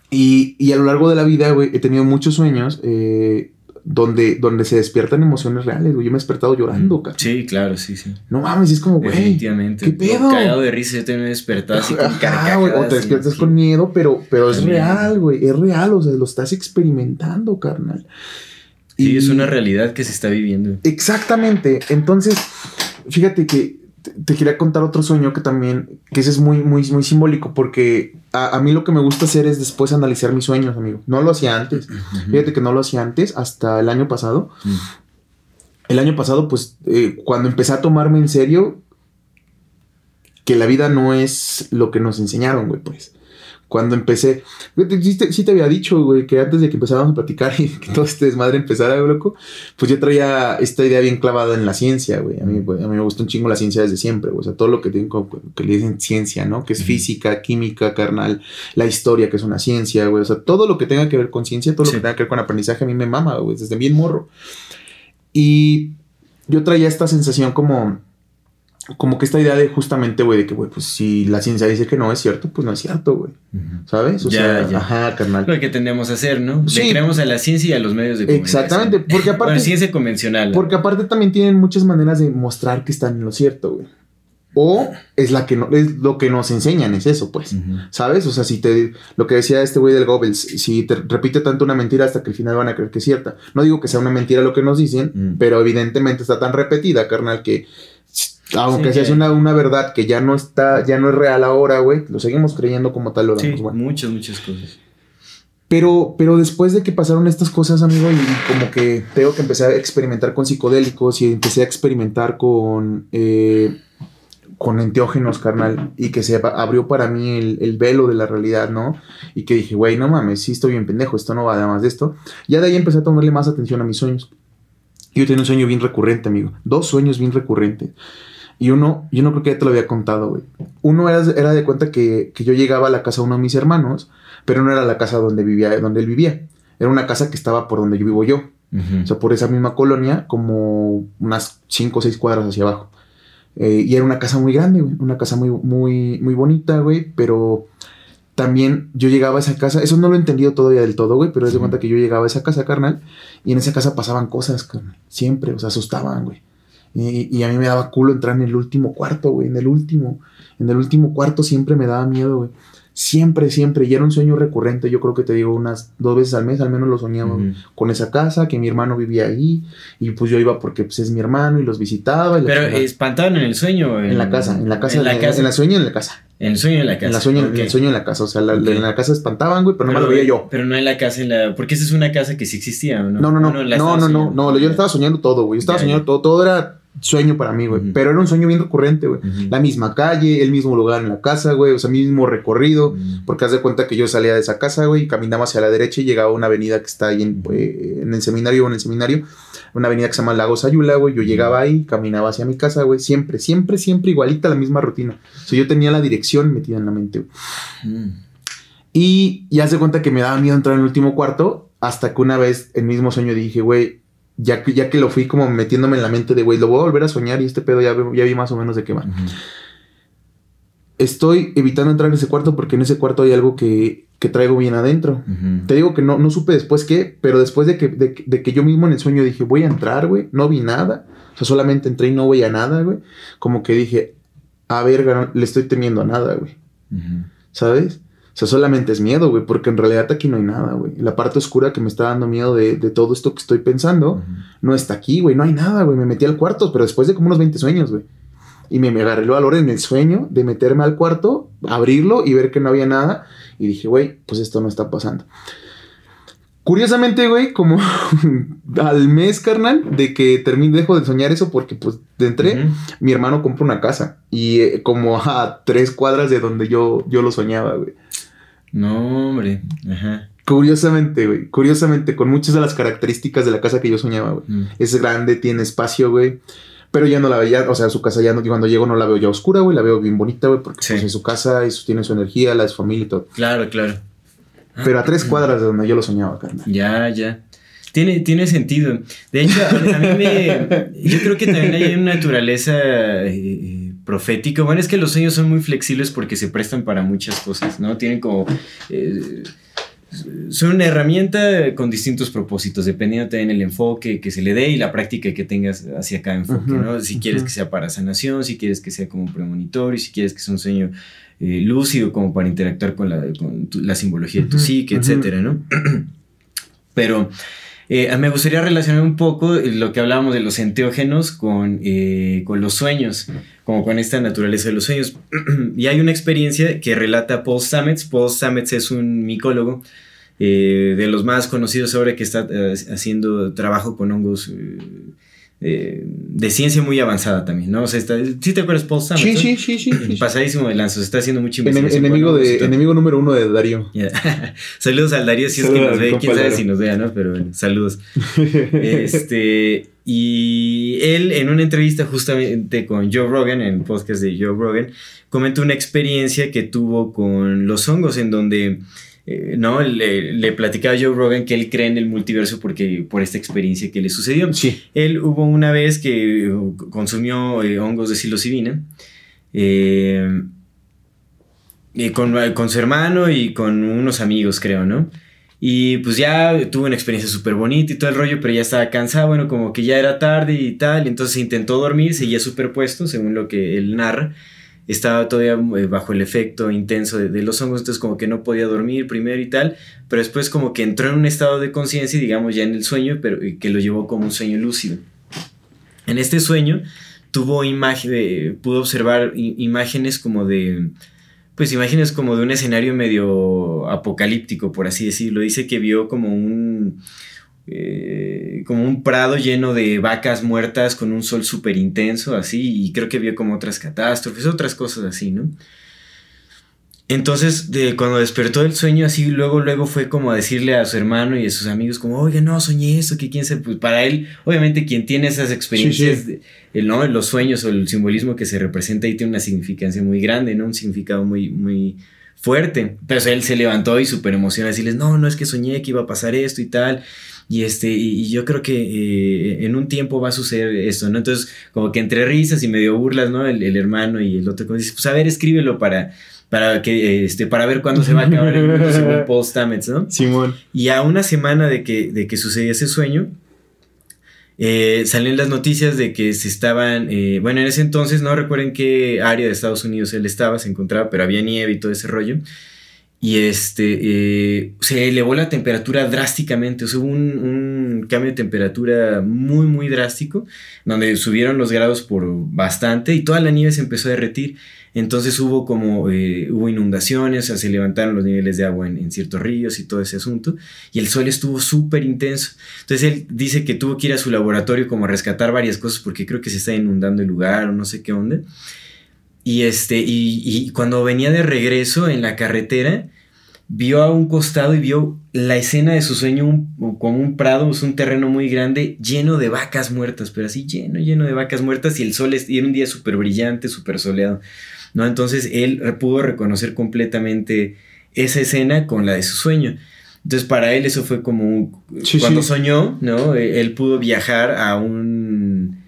B: Y, y a lo largo de la vida, güey, he tenido muchos sueños eh, donde, donde se despiertan emociones reales, güey. Yo me he despertado llorando, carnal.
A: Sí, claro, sí, sí.
B: No mames, es como, güey.
A: Definitivamente.
B: ¿Qué pedo?
A: Cagado de risa, yo también me he despertado así con
B: Ajá, güey, o te despiertas
A: sí.
B: con miedo, pero, pero es
A: También.
B: real, güey. Es real, o sea, lo estás experimentando, carnal.
A: Sí,
B: Y-
A: es una realidad que se está viviendo.
B: Exactamente. Entonces, fíjate que te, te quería contar otro sueño que también, que ese es muy, muy, muy simbólico, porque a, a mí lo que me gusta hacer es después analizar mis sueños, amigo. No lo hacía antes. Fíjate que no lo hacía antes, hasta el año pasado.
A: Mm.
B: El año pasado, pues, eh, cuando empecé a tomarme en serio, que la vida no es lo que nos enseñaron, güey, pues. Cuando empecé, sí te, sí te había dicho, güey, que antes de que empezáramos a platicar y que todo este desmadre empezara, loco, pues yo traía esta idea bien clavada en la ciencia, güey. A mí, güey, a mí me gusta un chingo la ciencia desde siempre, güey. O sea, todo lo que tengo, que le dicen ciencia, ¿no? Que es física, química, carnal, la historia, que es una ciencia, güey. O sea, todo lo que tenga que ver con ciencia, todo lo
A: Sí.
B: que tenga que ver con aprendizaje, a mí me mama, güey, desde bien morro. Y yo traía esta sensación como, como que esta idea de justamente, güey, de que, güey, pues si la ciencia dice que no es cierto, pues no es cierto, güey. ¿Sabes? O
A: Ya,
B: sea,
A: ya.
B: ajá, carnal.
A: Lo que tendemos a hacer, ¿no?
B: Sí.
A: Le creemos a la ciencia y a los medios de comunicación.
B: Exactamente, porque aparte-
A: Bueno, ciencia convencional.
B: Porque aparte también tienen muchas maneras de mostrar que están en lo cierto, güey. O es la que no, es lo que nos enseñan, es eso, pues. ¿Sabes? O sea, si te. Lo que decía este güey del Goebbels, si te repite tanto una mentira hasta que al final van a creer que es cierta. No digo que sea una mentira lo que nos dicen,
A: Mm.
B: pero evidentemente está tan repetida, carnal, que. Aunque
A: Sí,
B: se hace
A: que-
B: una, una verdad que ya no está, ya no es real ahora, güey, lo seguimos creyendo como tal, lo
A: Sí,
B: damos, güey.
A: muchas, muchas cosas.
B: Pero, pero después de que pasaron estas cosas, amigo, y como que tengo que empezar a experimentar con psicodélicos y empecé a experimentar con, eh, con enteógenos, carnal, y que se ab- abrió para mí el, el velo de la realidad, ¿no? Y que dije, güey, no mames, sí estoy bien pendejo, esto no va además de esto. Ya de ahí empecé a tomarle más atención a mis sueños. Yo tenía un sueño bien recurrente, amigo. Dos sueños bien recurrentes. Y uno, yo no creo que ya te lo había contado, güey. Uno era, era de cuenta que, que yo llegaba a la casa de uno de mis hermanos, pero no era la casa donde vivía, donde él vivía. Era una casa que estaba por donde yo vivo yo. O sea, por esa misma colonia, como unas cinco o seis cuadras hacia abajo. Eh, y era una casa muy grande, güey. Una casa muy, muy, muy bonita, güey. Pero también yo llegaba a esa casa. Eso no lo he entendido todavía del todo, güey. Pero es de cuenta que yo llegaba a esa casa, carnal. Y en esa casa pasaban cosas, carnal. Siempre, o sea, asustaban, güey. Y, y a mí me daba culo entrar en el último cuarto, güey. En el último. En el último cuarto siempre me daba miedo, güey. Siempre, siempre. Y era un sueño recurrente. Yo creo que te digo unas dos veces al mes, al menos lo soñaba con esa casa, que mi hermano vivía ahí. Y pues yo iba porque pues, es mi hermano y los visitaba. y
A: Pero espantaban en el sueño. o
B: en la casa, en la casa,
A: En la casa.
B: en la sueño en la casa.
A: En el sueño en la casa.
B: En la sueño,
A: ok.
B: en el sueño en la casa. O sea, la- en la casa espantaban, güey, pero no me lo veía yo.
A: Pero no en la casa, en la. Porque esa es una casa que sí existía, ¿o ¿no?
B: No, no, no.
A: Ah,
B: No, no, no.
A: soñando.
B: No, yo estaba soñando todo, güey. Yo estaba
A: Ya,
B: soñando
A: ya.
B: todo. Todo era sueño para mí, güey. Pero era un sueño bien recurrente, güey. La misma calle, el mismo lugar en la casa, güey. O sea, mismo recorrido. Porque haz de cuenta que yo salía de esa casa, güey, y caminaba hacia la derecha y llegaba a una avenida que está ahí en, eh, en el seminario o en el seminario. Una avenida que se llama Lagos Ayula, güey. Yo llegaba ahí, caminaba hacia mi casa, güey. Siempre, siempre, siempre igualita la misma rutina. O sea, yo tenía la dirección metida en la mente, güey.
A: Mm.
B: Y ya se cuenta que me daba miedo entrar en el último cuarto, hasta que una vez, el mismo sueño, dije, güey, ya que, ya que lo fui como metiéndome en la mente de, güey, lo voy a volver a soñar y este pedo ya, ya vi más o menos de qué va. Estoy evitando entrar en ese cuarto porque en ese cuarto hay algo que, que traigo bien adentro.
A: Ujú.
B: Te digo que no, no supe después qué, pero después de que, de, que- de que yo mismo en el sueño dije, voy a entrar, güey, no vi nada. O sea, solamente entré y no veía nada, güey. Como que dije, a ver, le estoy temiendo a nada, güey. ¿Sabes? O sea, solamente es miedo, güey, porque en realidad aquí no hay nada, güey. La parte oscura que me está dando miedo de, de todo esto que estoy pensando no está aquí, güey. No hay nada, güey. Me metí al cuarto, pero después de como unos 20 sueños, güey. Y me, me agarré el valor en el sueño de meterme al cuarto, abrirlo y ver que no había nada. Y dije, güey, pues esto no está pasando. Curiosamente, güey, como al mes, carnal, de que termine, dejo de soñar eso porque, pues, de entré, mi hermano compra una casa. Y eh, como a tres cuadras de donde yo, yo lo soñaba, güey.
A: No, hombre. Ajá.
B: Curiosamente, güey. Curiosamente, con muchas de las características de la casa que yo soñaba, güey.
A: Mm.
B: Es grande, tiene espacio, güey. Pero ya no la veía, o sea, su casa ya no, cuando llego no la veo ya oscura, güey, la veo bien bonita, güey, porque
A: Sí.
B: pues, es su casa y tiene su energía, la de su familia y todo.
A: Claro, claro.
B: Pero a tres cuadras de donde yo lo soñaba, carnal.
A: Ya, ya. Tiene, tiene sentido. De hecho, a, a mí me. Yo creo que también hay una naturaleza eh, profética. Bueno, es que los sueños son muy flexibles porque se prestan para muchas cosas, ¿no? Tienen como. eh, son una herramienta con distintos propósitos, dependiendo también el enfoque que se le dé y la práctica que tengas hacia cada enfoque, ¿no? Si quieres que sea para sanación, si quieres que sea como premonitorio, si quieres que sea un sueño eh, lúcido como para interactuar con la, con tu- la simbología de tu psique, etcétera, ¿no? Pero eh, me gustaría relacionar un poco lo que hablábamos de los enteógenos con, eh, con los sueños, como con esta naturaleza de los sueños. y hay una experiencia que relata Paul Stamets. Paul Stamets es un micólogo eh, de los más conocidos ahora que está haciendo trabajo con hongos. Eh, de ciencia muy avanzada también, ¿no? O sea, está, ¿sí te acuerdas Paul Stamets?
B: Sí, sí, sí, sí. sí.
A: Pasadísimo de lanzos, está haciendo mucha investigación.
B: enemigo, de, enemigo número uno de Darío.
A: Ya. saludos al Darío si es que nos ve, quién sabe si nos vea, ¿no? Pero bueno, saludos. este, y él en una entrevista justamente con Joe Rogan, en el podcast de Joe Rogan, comentó una experiencia que tuvo con los hongos en donde... eh, no, le, le platicaba a Joe Rogan que él cree en el multiverso porque por esta experiencia que le sucedió.
B: Sí.
A: Él hubo una vez que uh, consumió eh, hongos de psilocibina eh, con, con su hermano y con unos amigos, creo, ¿no? Y pues ya tuvo una experiencia súper bonita y todo el rollo, pero ya estaba cansado, bueno, como que ya era tarde y tal, y entonces intentó dormir, seguía superpuesto, según lo que él narra. Estaba todavía eh, bajo el efecto intenso de, los hongos, entonces como que no podía dormir primero y tal, pero después como que entró en un estado de conciencia, digamos ya en el sueño, pero que lo llevó como un sueño lúcido. En este sueño tuvo imagen, eh, pudo observar imágenes como de, pues imágenes como de un escenario medio apocalíptico, por así decirlo. Dice que vio como un, eh, como un prado lleno de vacas muertas con un sol súper intenso, así, y creo que vio como otras catástrofes, otras cosas así, ¿no? Entonces, de, cuando despertó del sueño, así, luego, luego fue como a decirle a su hermano y a sus amigos, como, oye, no, soñé esto, que quién sabe, pues para él, obviamente, quien tiene esas experiencias,
B: Sí,
A: de- el, ¿no? los sueños o el simbolismo que se representa ahí tiene una significancia muy grande, ¿no? Un significado muy, muy fuerte. Pero o sea, él se levantó y súper emocionado, decirles, no, no es que soñé que iba a pasar esto y tal. Y, este, y, yo creo que eh, en un tiempo va a suceder esto, ¿no? Entonces, como que entre risas y medio burlas, ¿no? El, hermano y el otro, como dice, pues a ver, escríbelo para, para, que, este, para ver cuándo se va a acabar el mundo, según Paul Stamets, ¿no?
B: Simón.
A: Y a una semana de que, de que sucedía ese sueño, eh, salen las noticias de que se estaban, eh, bueno, en ese entonces no recuerden qué área de Estados Unidos él estaba, se encontraba, pero había nieve y todo ese rollo y este, eh, se elevó la temperatura drásticamente, o hubo un, cambio de temperatura muy, muy drástico, donde subieron los grados por bastante y toda la nieve se empezó a derretir. Entonces hubo como, eh, hubo inundaciones, o sea, se levantaron los niveles de agua en, ciertos ríos y todo ese asunto, y el sol estuvo súper intenso. Entonces él dice que tuvo que ir a su laboratorio como a rescatar varias cosas porque creo que se está inundando el lugar o no sé qué onda. Y, este, y, cuando venía de regreso en la carretera, vio a un costado y vio la escena de su sueño como un prado, es un terreno muy grande lleno de vacas muertas, pero así lleno, lleno de vacas muertas y el sol y era un día súper brillante, súper soleado, ¿no? Entonces él pudo reconocer completamente esa escena con la de su sueño. Entonces para él eso fue como cuando soñó, ¿no? Él pudo viajar a un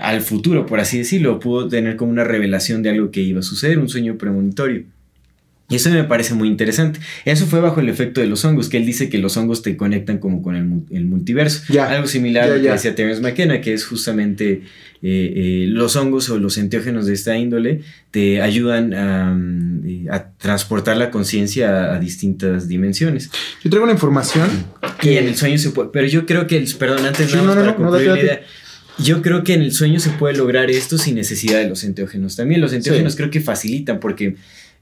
A: al futuro, por así decirlo, pudo tener como una revelación de algo que iba a suceder, un sueño premonitorio. Y eso me parece muy interesante. Eso fue bajo el efecto de los hongos, que él dice que los hongos te conectan como con el, multiverso. Algo similar a lo que decía Terence McKenna, que es justamente eh, eh, los hongos o los enteógenos de esta índole te ayudan a, mm, transportar la conciencia a, distintas dimensiones.
B: Yo traigo una información.
A: Que en el sueño se puede. Pero yo creo que, el, perdón, antes nada más para concluir la idea yo creo que en el sueño se puede lograr esto sin necesidad de los enteógenos. También los enteógenos creo que facilitan porque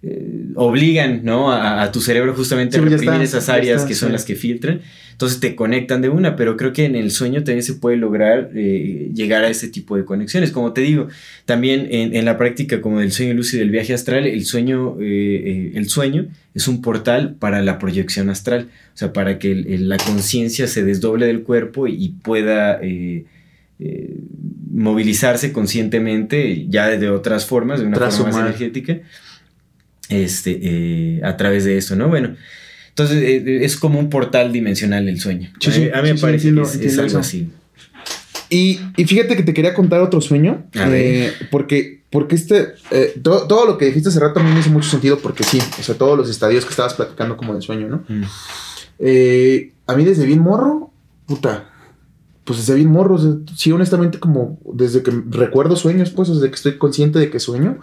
A: eh, obligan ¿no? a, tu cerebro justamente a reprimir esas áreas que son las que filtran. Entonces te conectan de una, pero creo que en el sueño también se puede lograr eh, llegar a ese tipo de conexiones. Como te digo, también en, la práctica como del sueño lúcido y del viaje astral, el sueño, eh, el sueño es un portal para la proyección astral, o sea, para que la conciencia se desdoble del cuerpo y pueda eh, movilizarse conscientemente ya de otras formas, de una forma más energética, este, eh, a través de eso, ¿no? Bueno, entonces eh, es como un portal dimensional el sueño. a, mí, me parece que es, algo así.
B: Y, fíjate que te quería contar otro sueño, porque, porque este, todo, lo que dijiste hace rato a mí me hizo mucho sentido, porque sí, o sea, todos los estadios que estabas platicando como de sueño, ¿no? Mm. a mí desde bien morro, puta, pues desde bien morro, sí, honestamente, como desde que recuerdo sueños, pues desde que estoy consciente de que sueño,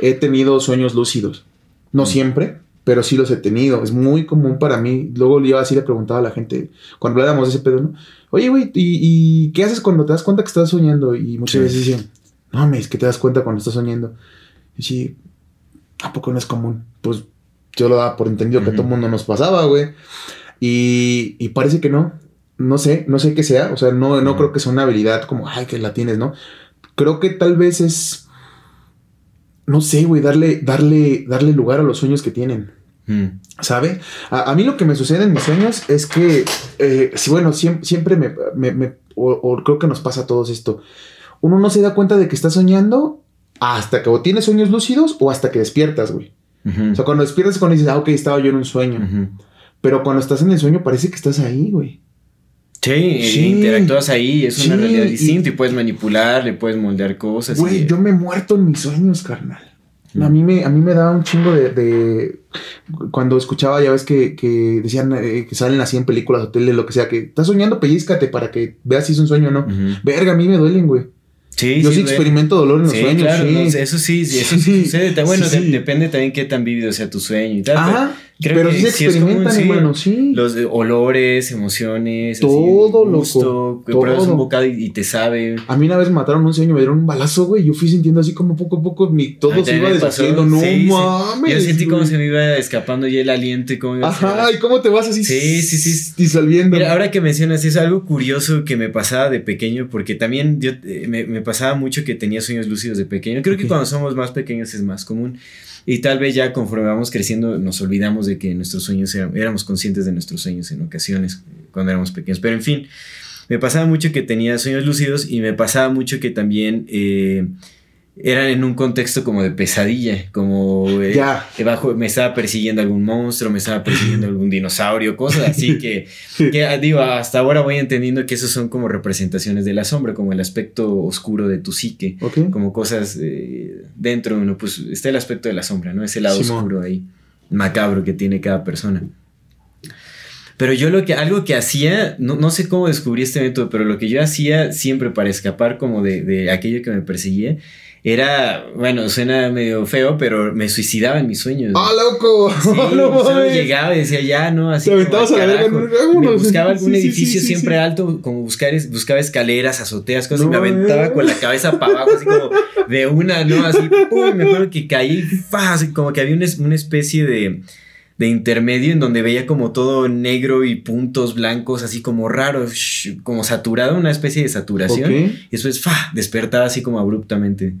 B: he tenido sueños lúcidos. No mm. siempre, pero sí los he tenido. Es muy común para mí. Luego yo así le preguntaba a la gente, cuando hablábamos de ese pedo, ¿no? Oye, güey, ¿y, qué haces cuando te das cuenta que estás soñando? Y muchas veces dicen, no, me es que te das cuenta cuando estás soñando. Y sí, ¿a poco no es común? Pues yo lo daba por entendido que todo el mundo nos pasaba, güey. Y, y parece que no no sé, no sé qué sea, o sea, no, no creo que sea una habilidad como, ay, que la tienes, ¿no? Creo que tal vez es, no sé, güey, darle, darle, darle lugar a los sueños que tienen. Mm. ¿Sabe? A, mí lo que me sucede en mis sueños es que, eh, si bueno, siempre, me, o, creo que nos pasa a todos esto, uno no se da cuenta de que está soñando hasta que o tienes sueños lúcidos o hasta que despiertas, güey. O sea, cuando despiertas, cuando dices, ah, ok, estaba yo en un sueño. Pero cuando estás en el sueño parece que estás ahí, güey.
A: Sí, interactúas ahí, es una realidad distinta y, puedes manipular, le puedes moldear cosas.
B: Güey, yo me he muerto en mis sueños, carnal. A, mí me, a mí me daba un chingo de, Cuando escuchaba, ya ves que, que decían eh, que salen así en películas, hoteles, lo que sea, que estás soñando, pellizcate para que veas si es un sueño o no. Verga, a mí me duelen, güey. Sí, yo sí, experimento dolor en los sueños. Claro,
A: eso sí, eso sí, sucede. Bueno, depende también qué tan vívido sea tu sueño y tal. Ajá. Pero sí se experimentan, bueno, sí. Los olores, emociones, todo lo gusto, que pruebas un bocado y, te sabe.
B: A mí una vez mataron un sueño, me dieron un balazo, güey. Yo fui sintiendo así como poco a poco mi, todo se iba deshaciendo. No mames.
A: Yo sentí como se me iba escapando ya el aliento y cómo iba
B: Ajá, y cómo te vas así.
A: Sí, sí, sí.
B: Disolviendo.
A: Mira, ahora que mencionas es algo curioso que me pasaba de pequeño, porque también yo, eh, me, me, pasaba mucho que tenía sueños lúcidos de pequeño. Creo que cuando somos más pequeños es más común. Y tal vez ya conforme vamos creciendo nos olvidamos de que nuestros sueños éramos conscientes de nuestros sueños en ocasiones cuando éramos pequeños. Pero en fin, me pasaba mucho que tenía sueños lúcidos y me pasaba mucho que también... Eh, eran en un contexto como de pesadilla, como eh,
B: Ya.
A: debajo me estaba persiguiendo algún monstruo, me estaba persiguiendo algún dinosaurio, cosas así que, que, ah, digo, hasta ahora voy entendiendo que esos son como representaciones de la sombra, como el aspecto oscuro de tu psique, como cosas eh, dentro de uno, pues está el aspecto de la sombra, ¿no? Ese lado
B: Simón.
A: oscuro ahí, macabro que tiene cada persona. Pero yo lo que, algo que hacía, no, no sé cómo descubrí este método, pero lo que yo hacía siempre para escapar como de, de aquello que me perseguía, era, bueno, suena medio feo, pero me suicidaba en mis sueños.
B: ¡Ah, loco!
A: Sí,
B: No
A: llegaba y decía, ya, no, así.
B: Te aventabas
A: "Al
B: a la verga,
A: carajo".
B: no, vámonos.
A: Me buscaba algún
B: Sí,
A: edificio
B: sí,
A: siempre alto, como buscar, es- buscaba escaleras, azoteas, cosas,
B: No
A: y me aventaba con la cabeza para abajo, así como de una, ¿no? Así, pum, me acuerdo que caí, como que había una especie de, de intermedio en donde veía como todo negro y puntos blancos, así como raro, sh- como saturado, una especie de saturación.
B: Ok.
A: Y después, ¡fa! despertaba así como abruptamente.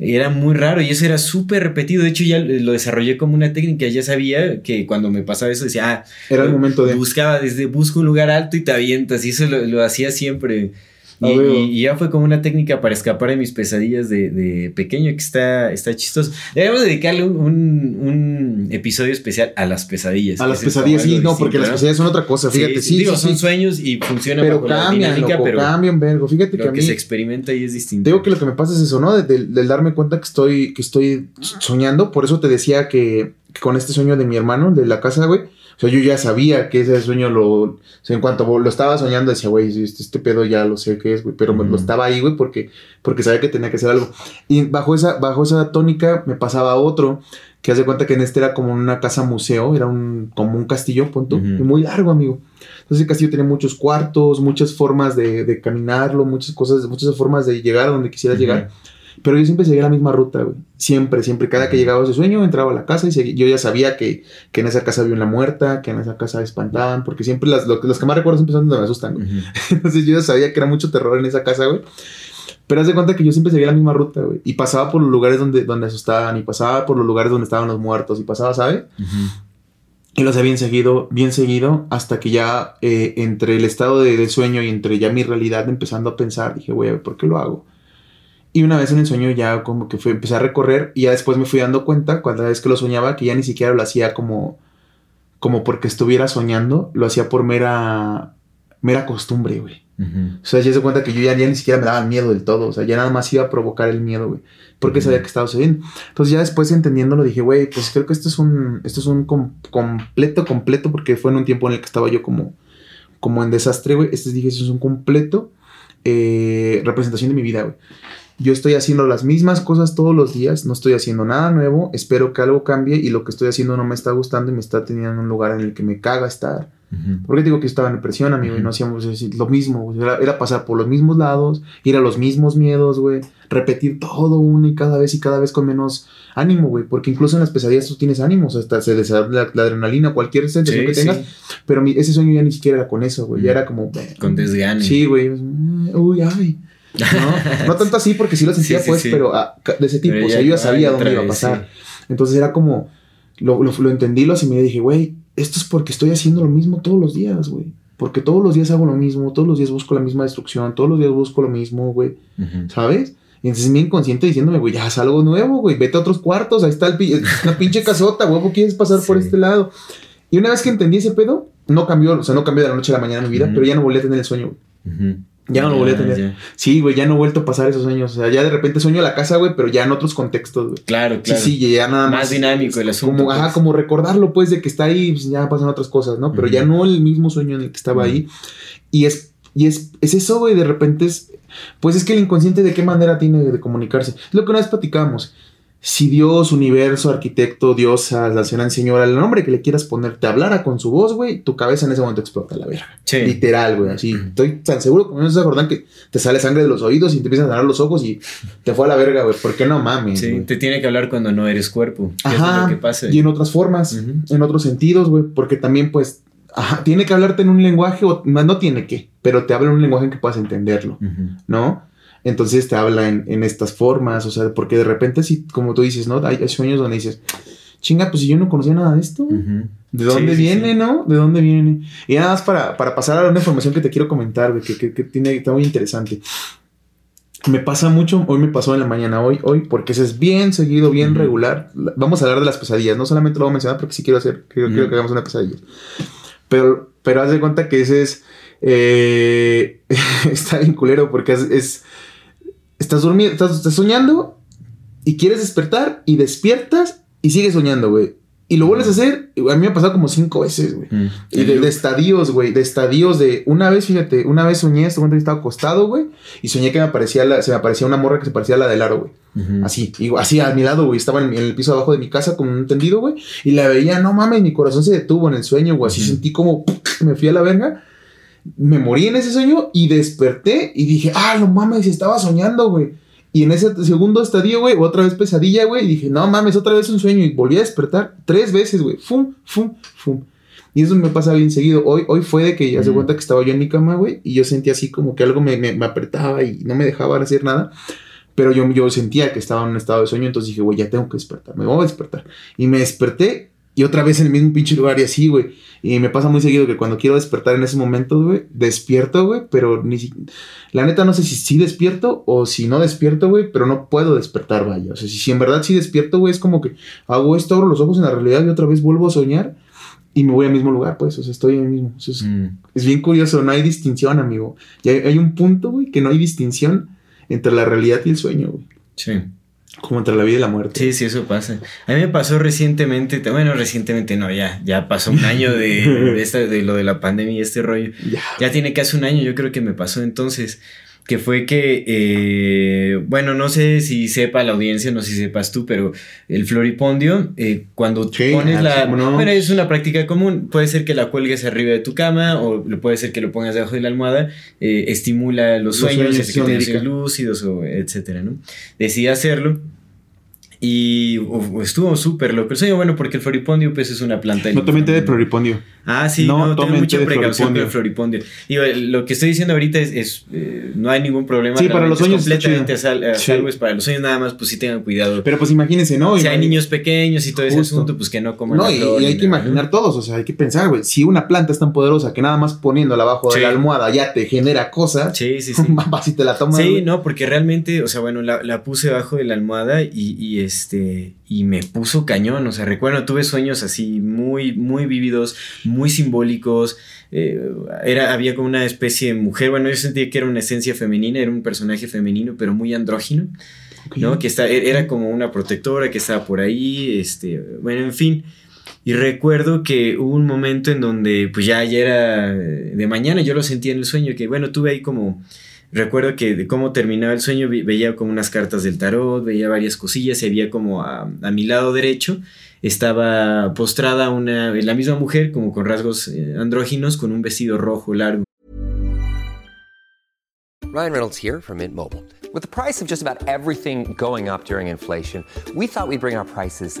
A: Era muy raro y eso era súper repetido. De hecho, ya lo desarrollé como una técnica. Ya sabía que cuando me pasaba eso, decía, ah,
B: Era el momento de.
A: buscaba desde busco un lugar alto y te avientas. Y eso lo, lo hacía siempre.
B: A
A: Y, y- y ya fue como una técnica para escapar de mis pesadillas de, de pequeño, que está, está chistoso. Debemos dedicarle un, un- un episodio especial a las pesadillas.
B: A
A: que
B: las pesadillas, sí, no, porque
A: distinto,
B: las
A: ¿no?
B: pesadillas son otra cosa, fíjate, sí,
A: digo,
B: sí,
A: son
B: sí.
A: sueños y funcionan
B: Pero
A: bajo la
B: cambian,
A: dinámica,
B: loco,
A: pero
B: cambian, vergo. Fíjate que
A: lo
B: a
A: que
B: mí.
A: se experimenta ahí es distinto.
B: Digo que lo que me pasa es eso, ¿no? Del, del darme cuenta que estoy, que estoy soñando. Por eso te decía que, que con este sueño de mi hermano, de la casa, güey. O sea, yo ya sabía que ese sueño lo. O sea, en cuanto lo estaba soñando, decía, güey, este, este pedo ya lo sé qué es, güey. Pero me-
A: Ujú.
B: lo estaba ahí, güey, porque, porque sabía que tenía que hacer algo. Y bajo esa, bajo esa tónica me pasaba otro. Que hace cuenta que en este era como una casa museo, era un, como un castillo, punto. Y muy largo, amigo. Entonces el castillo tenía muchos cuartos, muchas formas de, de caminarlo, muchas cosas, muchas formas de llegar a donde quisieras llegar. Pero yo siempre seguía la misma ruta, güey. Siempre, siempre. Cada que llegaba a ese sueño, entraba a la casa y seguía- yo ya sabía que, que en esa casa había una muerta, que en esa casa espantaban, porque siempre las, lo, que- los que más recuerdo siempre son donde me asustan, güey. Entonces yo ya sabía que era mucho terror en esa casa, güey. Pero haz de cuenta que yo siempre seguía la misma ruta, güey. Y pasaba por los lugares donde, donde asustaban, y pasaba por los lugares donde estaban los muertos, y pasaba, ¿sabes?
A: Ujú.
B: Y lo hacía bien seguido, bien seguido, hasta que ya eh, entre el estado de, de sueño y entre ya mi realidad empezando a pensar, dije, güey, a ver, ¿por qué lo hago? Y una vez en el sueño ya como que fue, empecé a recorrer y ya después me fui dando cuenta, cada vez que lo soñaba, que ya ni siquiera lo hacía como, como porque estuviera soñando, lo hacía por mera, mera costumbre, güey. O sea, ya se cuenta que yo ya, ya ni siquiera me daba miedo del todo. O sea, ya nada más iba a provocar el miedo, güey. Porque sabía que estaba sucediendo. Entonces ya después entendiéndolo dije, güey, pues creo que esto es un, esto es un com- completo, completo, porque fue en un tiempo en el que estaba yo como, como en desastre, güey. Este dije, eso es un completo eh, representación de mi vida, güey. Yo estoy haciendo las mismas cosas todos los días, no estoy haciendo nada nuevo, espero que algo cambie y lo que estoy haciendo no me está gustando y me está teniendo en un lugar en el que me caga estar.
A: Ujú.
B: Porque te digo que yo estaba en depresión, amigo, y no hacíamos lo mismo. Era, era pasar por los mismos lados, ir a los mismos miedos, güey. Repetir todo uno y cada vez y cada vez con menos ánimo, güey. Porque incluso en las pesadillas tú tienes ánimos, hasta se desarrolla la, la adrenalina, cualquier sensación
A: Sí,
B: que tengas.
A: sí.
B: Pero mi- ese sueño ya ni siquiera era con eso, güey. Ya
A: Mm.
B: era como.
A: Con desgane.
B: Sí, güey. mm, Uy, ay. No, no tanto así porque sí lo sentía,
A: Sí, sí,
B: pues,
A: sí.
B: pero ah, de ese tipo.
A: Pero
B: o sea,
A: ya-
B: yo ya sabía dónde iba a pasar. Entonces era como. Lo, lo, lo entendí, lo asimilé y dije, güey, esto es porque estoy haciendo lo mismo todos los días, güey. Porque todos los días hago lo mismo, todos los días busco la misma destrucción, todos los días busco lo mismo, güey.
A: Ujú.
B: ¿Sabes? Y entonces mi inconsciente diciéndome, güey, ya haz algo nuevo, güey, vete a otros cuartos, ahí está el pi- la pinche casota, huevo, quieres pasar por
A: Sí.
B: este lado. Y una vez que entendí ese pedo, no cambió, o sea, no cambió de la noche a la mañana mi vida,
A: Ujú.
B: pero ya no volví a tener el sueño, güey.
A: Ujú.
B: Ya no lo volví a tener.
A: ya.
B: Sí, güey, ya no he vuelto a pasar esos sueños. O sea, ya de repente sueño la casa, güey, pero ya en otros contextos, güey.
A: Claro, claro.
B: Sí, sí, ya nada más.
A: Más dinámico el asunto.
B: Como, ajá,
A: pues.
B: como recordarlo, pues, de que está ahí, pues ya pasan otras cosas, ¿no? Pero
A: Ujú.
B: ya no el mismo sueño en el que estaba
A: Ujú.
B: ahí. Y es, y es, es eso, güey, de repente es. Pues es que el inconsciente, ¿de qué manera tiene de comunicarse? Es lo que una vez platicamos. Si Dios, universo, arquitecto, diosa, la gran señora, el nombre que le quieras poner, te hablara con su voz, güey, tu cabeza en ese momento explota la verga.
A: Sí.
B: Literal, güey, así. Estoy tan seguro como no se acordan que te sale sangre de los oídos y te empiezan a dar los ojos y te fue a la verga, güey. ¿Por qué no mames?
A: Sí, te tiene que hablar cuando no eres cuerpo. que eso es
B: Ajá.
A: lo que pasa.
B: Y en otras formas, en otros sentidos, güey. Porque también, pues, ajá, tiene que hablarte en un lenguaje, o no tiene que, pero te habla en un lenguaje en que puedas entenderlo. ¿no? Entonces te habla en, en estas formas, o sea, porque de repente, sí, como tú dices, ¿no? Hay, hay sueños donde dices, chinga, pues si yo no conocía nada de esto. ¿de dónde
A: Sí,
B: viene,
A: sí.
B: no? ¿De dónde viene? Y nada más para, para pasar a una información que te quiero comentar, güey, que, que, que tiene, está muy interesante. Me pasa mucho, hoy me pasó en la mañana, hoy, hoy, porque ese es bien seguido, bien regular. La- Vamos a hablar de las pesadillas, no solamente lo voy a mencionar porque sí quiero hacer, quiero, quiero que hagamos una pesadilla. Pero, pero haz de cuenta que ese es, eh, está bien culero porque es, es- estás durmiendo, estás, estás soñando y quieres despertar y despiertas y sigues soñando, güey. Y lo vuelves a hacer, a mí me ha pasado como cinco veces, güey.
A: Mm.
B: Y de, de estadios, güey, de estadios de... Una vez, fíjate, una vez soñé, esto cuando estaba acostado, güey, y soñé que me aparecía la, se me aparecía una morra que se parecía a la del aro, güey. Así, y, así a mi lado, güey. Estaba en, en el piso abajo de mi casa con un tendido, güey. Y la veía, no mames, mi corazón se detuvo en el sueño, güey. Así sentí como me fui a la verga. Me morí en ese sueño y desperté y dije, ah, no mames, estaba soñando, güey. Y en ese segundo estadio, güey, otra vez pesadilla, güey. Y dije, no mames, otra vez un sueño. Y volví a despertar tres veces, güey. Fum, fum, fum. Y eso me pasa bien seguido. Hoy, hoy fue de que ya se cuenta que estaba yo en mi cama, güey. Y yo sentí así como que algo me, me, me apretaba y no me dejaba hacer nada. Pero yo, yo sentía que estaba en un estado de sueño. Entonces dije, güey, ya tengo que despertar. Me voy a despertar. Y me desperté. Y otra vez en el mismo pinche lugar y así, güey. Y me pasa muy seguido que cuando quiero despertar en ese momento, güey, despierto, güey, pero ni si... La neta no sé si sí despierto o si no despierto, güey, pero no puedo despertar, vaya. O sea, si, si en verdad sí despierto, güey, es como que hago esto, abro los ojos en la realidad y otra vez vuelvo a soñar y me voy al mismo lugar, pues, o sea, estoy en el mismo. Eso es,
A: Mm.
B: es bien curioso, no hay distinción, amigo. Y hay, hay un punto, güey, que no hay distinción entre la realidad y el sueño, güey.
A: Sí.
B: Como entre la vida y la muerte.
A: Sí, sí, eso pasa. A mí me pasó recientemente, bueno, recientemente no, ya, ya pasó un año de, de, esta- de lo de la pandemia y este rollo.
B: Ya.
A: Ya tiene casi un año, yo creo que me pasó entonces, que fue que, eh, bueno, no sé si sepa la audiencia, no sé si sepas tú, pero el floripondio, eh, cuando
B: Sí,
A: pones
B: ah,
A: la...
B: no.
A: Bueno, es una práctica común, puede ser que la cuelgues arriba de tu cama o puede ser que lo pongas debajo de la almohada, eh, estimula los
B: Los
A: sueños,
B: sueños,
A: que lúcidos, o etcétera, ¿no? Decidí hacerlo. Y uf, estuvo súper loco el sueño, bueno, porque el floripondio pues es una planta.
B: No tomen té de floripondio.
A: Ah, sí,
B: No
A: no,
B: tomen
A: mucha precaución con el
B: floripondio.
A: Digo, lo que estoy diciendo ahorita es, es, eh, no hay ningún problema.
B: Sí, para los sueños
A: Es completamente sal- eh,
B: Sí.
A: salvo, es para los sueños nada más, pues sí tengan cuidado.
B: Pero pues imagínense, ¿no?
A: si hay niños pequeños y todo ese asunto, pues que no coman
B: No, y,
A: flor
B: y hay que
A: nada,
B: imaginar todos, o sea, hay que pensar, güey, si una planta es tan poderosa que nada más poniéndola abajo
A: Sí.
B: de la almohada ya te genera cosas,
A: Sí, sí, sí.
B: vas y te la tomas.
A: Sí, no, porque realmente, o sea, bueno, la, la puse bajo de la almohada y, y, este, y me puso cañón, o sea, recuerdo, tuve sueños así muy, muy vívidos, muy simbólicos, eh, era, había como una especie de mujer, bueno, yo sentía que era una esencia femenina, era un personaje femenino, pero muy andrógino. ¿no? Que está, e, era como una protectora que estaba por ahí, este, bueno, en fin. Y recuerdo que hubo un momento en donde, pues ya, ya era de mañana, yo lo sentía en el sueño, que bueno, tuve ahí como, recuerdo que de cómo terminaba el sueño, veía como unas cartas del tarot, veía varias cosillas, y había como a, a mi lado derecho, estaba postrada una, la misma mujer, como con rasgos eh, andróginos, con un vestido rojo largo.
C: Ryan Reynolds here from Mint Mobile. With the price of just about everything going up during inflation, we thought we'd bring our prices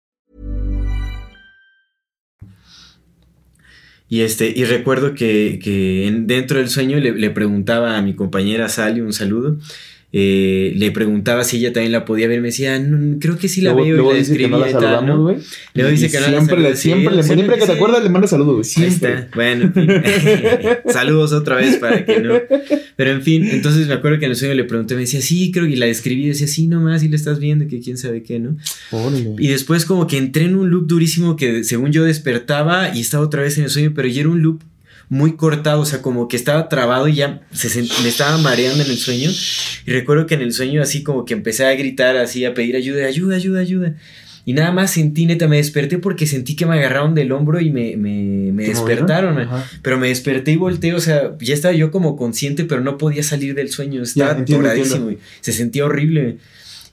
A: Y este, y recuerdo que, que en- dentro del sueño le, le preguntaba a mi compañera Sally, un saludo. Eh, le preguntaba si ella también la podía ver. Me decía, "No, creo que sí la
B: luego,
A: veo
B: luego
A: y la
B: dice que no la
A: y
B: saludamos, Y
A: dice que no la
B: siempre, le,
A: saluda, sí,
B: siempre, que te acuerdas le manda saludos, güey.
A: Ahí está. Bueno, en fin. saludos otra vez para que no. Pero en fin, entonces me acuerdo que en el sueño le pregunté, me decía, sí, creo que la describí. Decía, sí, nomás, y la estás viendo, que quién sabe qué, ¿no?
B: Órale.
A: Y después como que entré en un loop durísimo que según yo despertaba y estaba otra vez en el sueño, pero ya era un loop muy cortado, o sea, como que estaba trabado y ya se sent- me estaba mareando en el sueño. Y recuerdo que en el sueño así como que empecé a gritar, así a pedir ayuda, ayuda, ayuda, ayuda. Y nada más sentí, neta, me desperté porque sentí que me agarraron del hombro y me, me, me
B: ¿Te
A: despertaron. Pero me desperté y volteé, o sea, ya estaba yo como consciente, pero no podía salir del sueño, estaba
B: entiendo,
A: atoradísimo, y se sentía horrible.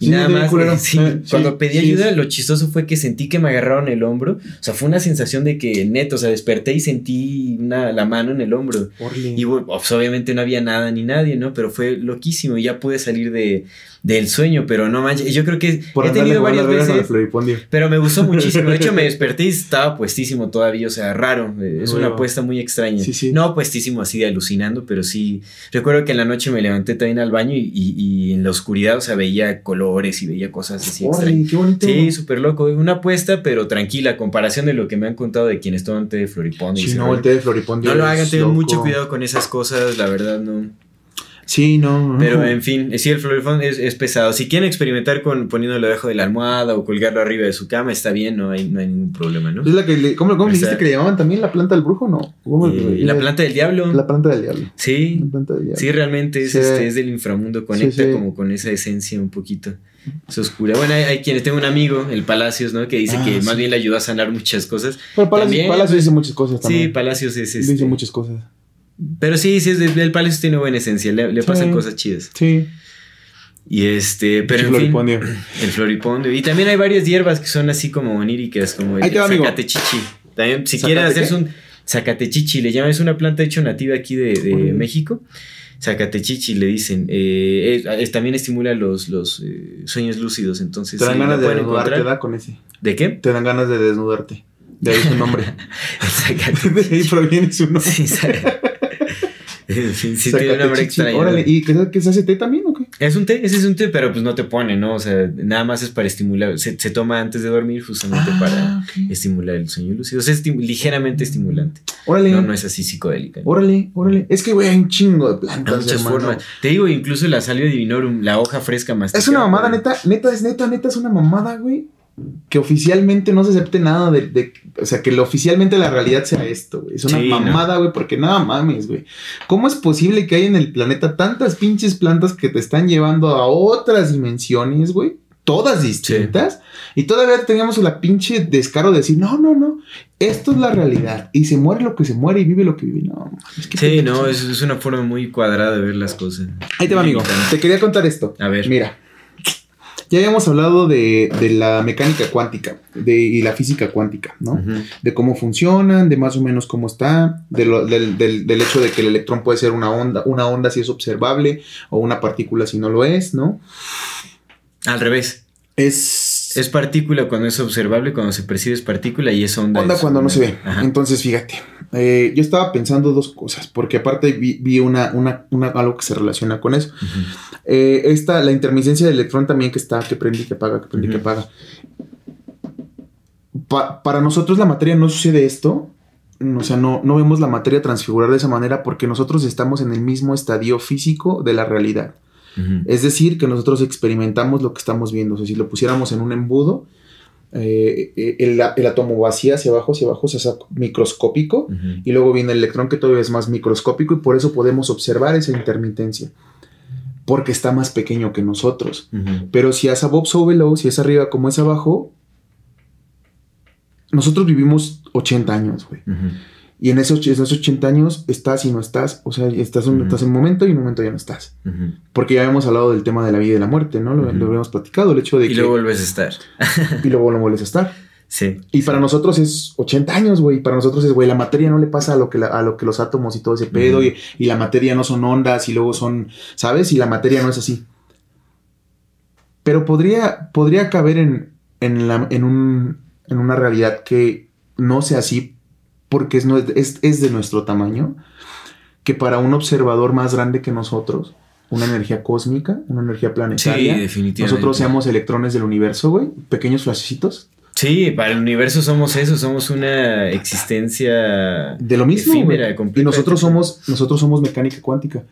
A: Y
B: Sí,
A: nada más,
B: culero.
A: eh, sí,
B: Eh, sí,
A: cuando pedí ayuda, lo chistoso fue que sentí que me agarraron el hombro. O sea, fue una sensación de que neto, o sea, desperté y sentí una, la mano en el hombro. Y pues, obviamente no había nada ni nadie, ¿no? Pero fue loquísimo y ya pude salir de, del sueño, pero no manches, yo creo que
B: Por
A: he tenido varias veces,
B: floripondio.
A: pero me gustó muchísimo. De hecho, me desperté y estaba puestísimo todavía, o sea, raro. eh, Es una apuesta muy extraña.
B: Sí, sí.
A: No puestísimo así de alucinando, pero sí. Recuerdo que en la noche me levanté también al baño y, y- y en la oscuridad, o sea, veía colores y veía cosas así.
B: Orle, qué bonito.
A: Sí, súper loco. Una apuesta, pero tranquila, comparación de lo que me han contado de quienes toman té de floripondio.
B: Sí, no, el té de floripondio.
A: No lo hagan, tengan mucho cuidado con esas cosas, la verdad no.
B: Sí, no.
A: Pero en fin, sí, el florifón es, es pesado. Si quieren experimentar con poniéndolo debajo de la almohada o colgarlo arriba de su cama, está bien, no hay, no hay ningún problema, ¿no?
B: Es la que le, ¿Cómo, cómo dijiste que le llamaban también la planta del brujo? No. ¿Cómo
A: Eh, la planta del diablo.
B: La planta del diablo.
A: Sí,
B: La planta del diablo.
A: sí, realmente es,
B: Sí.
A: este, es del inframundo, conecta
B: Sí, sí.
A: como con esa esencia un poquito. Es oscura. Bueno, hay, hay quienes tengo un amigo, el Palacios, ¿no? Que dice
B: Ah,
A: que
B: sí.
A: más bien le ayudó a sanar muchas cosas.
B: Pero Palacio,
A: También,
B: Palacio
A: pues,
B: dice muchas cosas también.
A: Sí, Palacios es
B: Dice
A: este.
B: muchas cosas.
A: Pero sí, sí, es de- el Palacios tiene buena esencia, le, le
B: Sí.
A: pasan cosas chidas.
B: Sí.
A: Y este, pero en fin,
B: Floripondio.
A: el floripondio. Y también hay varias hierbas que son así como oníricas, como el zacatechichi. También, si
B: ¿Zacate
A: quieren hacerse un zacatechichi, le llaman, es una planta hecho nativa aquí de, de. México. Zacatechichi le dicen. Eh, es- es- también estimula los, los eh, sueños lúcidos, entonces
B: Te dan ganas de desnudarte, da con ese.
A: ¿De qué?
B: Te dan ganas de desnudarte. De ahí su nombre.
A: El
B: de ahí proviene su nombre.
A: sí, fin, sí tiene un nombre extraño.
B: Órale, ¿y qué, qué se hace té también o qué?
A: Es un té, ese es un té, pero pues no te pone, ¿no? O sea, nada más es para estimular. Se, se toma antes de dormir justamente
B: Ah,
A: para estimular el sueño lúcido. O sea, es esti- ligeramente estimulante.
B: Órale.
A: No, no es así psicodélica. ¿no?
B: Órale, órale. Es que, güey, hay un chingo de
A: Hay
B: plantas,
A: muchas formas. Te digo, incluso la salvia divinorum, la hoja fresca más.
B: Es una mamada, neta, neta, es neta, neta, es una mamada, güey. Que oficialmente no se acepte nada de, de- O sea, que lo, oficialmente la realidad sea esto, güey. Es una
A: Sí,
B: mamada, güey, porque nada mames, güey. ¿Cómo es posible que haya en el planeta tantas pinches plantas que te están llevando a otras dimensiones, güey? Todas distintas. Y todavía teníamos la pinche descaro de decir, no, no, no. Esto es la realidad. Y se muere lo que se muere y vive lo que vive. No,
A: Sí, no, es, es una forma muy cuadrada de ver las cosas.
B: Ahí te va, amigo. Te quería contar esto.
A: A ver.
B: Mira, ya habíamos hablado de, de la mecánica cuántica de, y la física cuántica, ¿no? De cómo funcionan, de más o menos cómo está, de lo- del, del- del hecho de que el electrón puede ser una onda, una onda si es observable o una partícula si no lo es, ¿no?
A: Al revés.
B: Es,
A: Es partícula cuando es observable, cuando se percibe es partícula y es onda.
B: onda
A: es
B: cuando no se ve.
A: Ajá.
B: Entonces, fíjate, eh, yo estaba pensando dos cosas, porque aparte vi, vi una, una, una- algo que se relaciona con eso. Eh, esta, la intermitencia del electrón también que está, que prende y que apaga, que prende y que apaga. Pa- para nosotros la materia no sucede esto. O sea, no, no vemos la materia transfigurar de esa manera porque nosotros estamos en el mismo estadio físico de la realidad. Es decir, que nosotros experimentamos lo que estamos viendo. O sea, si lo pusiéramos en un embudo, eh, eh, el, el átomo va hacia, abajo, hacia abajo, o sea, es microscópico. Y luego viene el electrón que todavía es más microscópico y por eso podemos observar esa intermitencia. Porque está más pequeño que nosotros. Pero si es above so below, si es arriba como es abajo, nosotros vivimos 80 años, güey. Y en esos, esos 80 años estás y no estás. O sea, estás, un, estás en un momento y en un momento ya no estás. Porque ya habíamos hablado del tema de la vida y la muerte, ¿no? Lo, lo habíamos platicado, el hecho de
A: Y
B: que...
A: luego vuelves a estar.
B: y luego no vuelves a estar.
A: Sí.
B: Y para nosotros es 80 años, güey. Para nosotros es, güey, la materia no le pasa a lo que, la- a lo que los átomos y todo ese pedo. Y, y la materia no son ondas y luego son, ¿sabes? Y la materia no es así. Pero podría, podría caber en, en, la- en, un, en una realidad que no sea así porque es, es, es de nuestro tamaño. Que para un observador más grande que nosotros, una energía cósmica, una energía
A: Sí,
B: planetaria,
A: definitivamente.
B: nosotros seamos electrones del universo, güey. Pequeños flashecitos.
A: Sí, para el universo somos eso, somos una existencia
B: De lo mismo.
A: efímera.
B: Y nosotros somos, nosotros somos mecánica cuántica.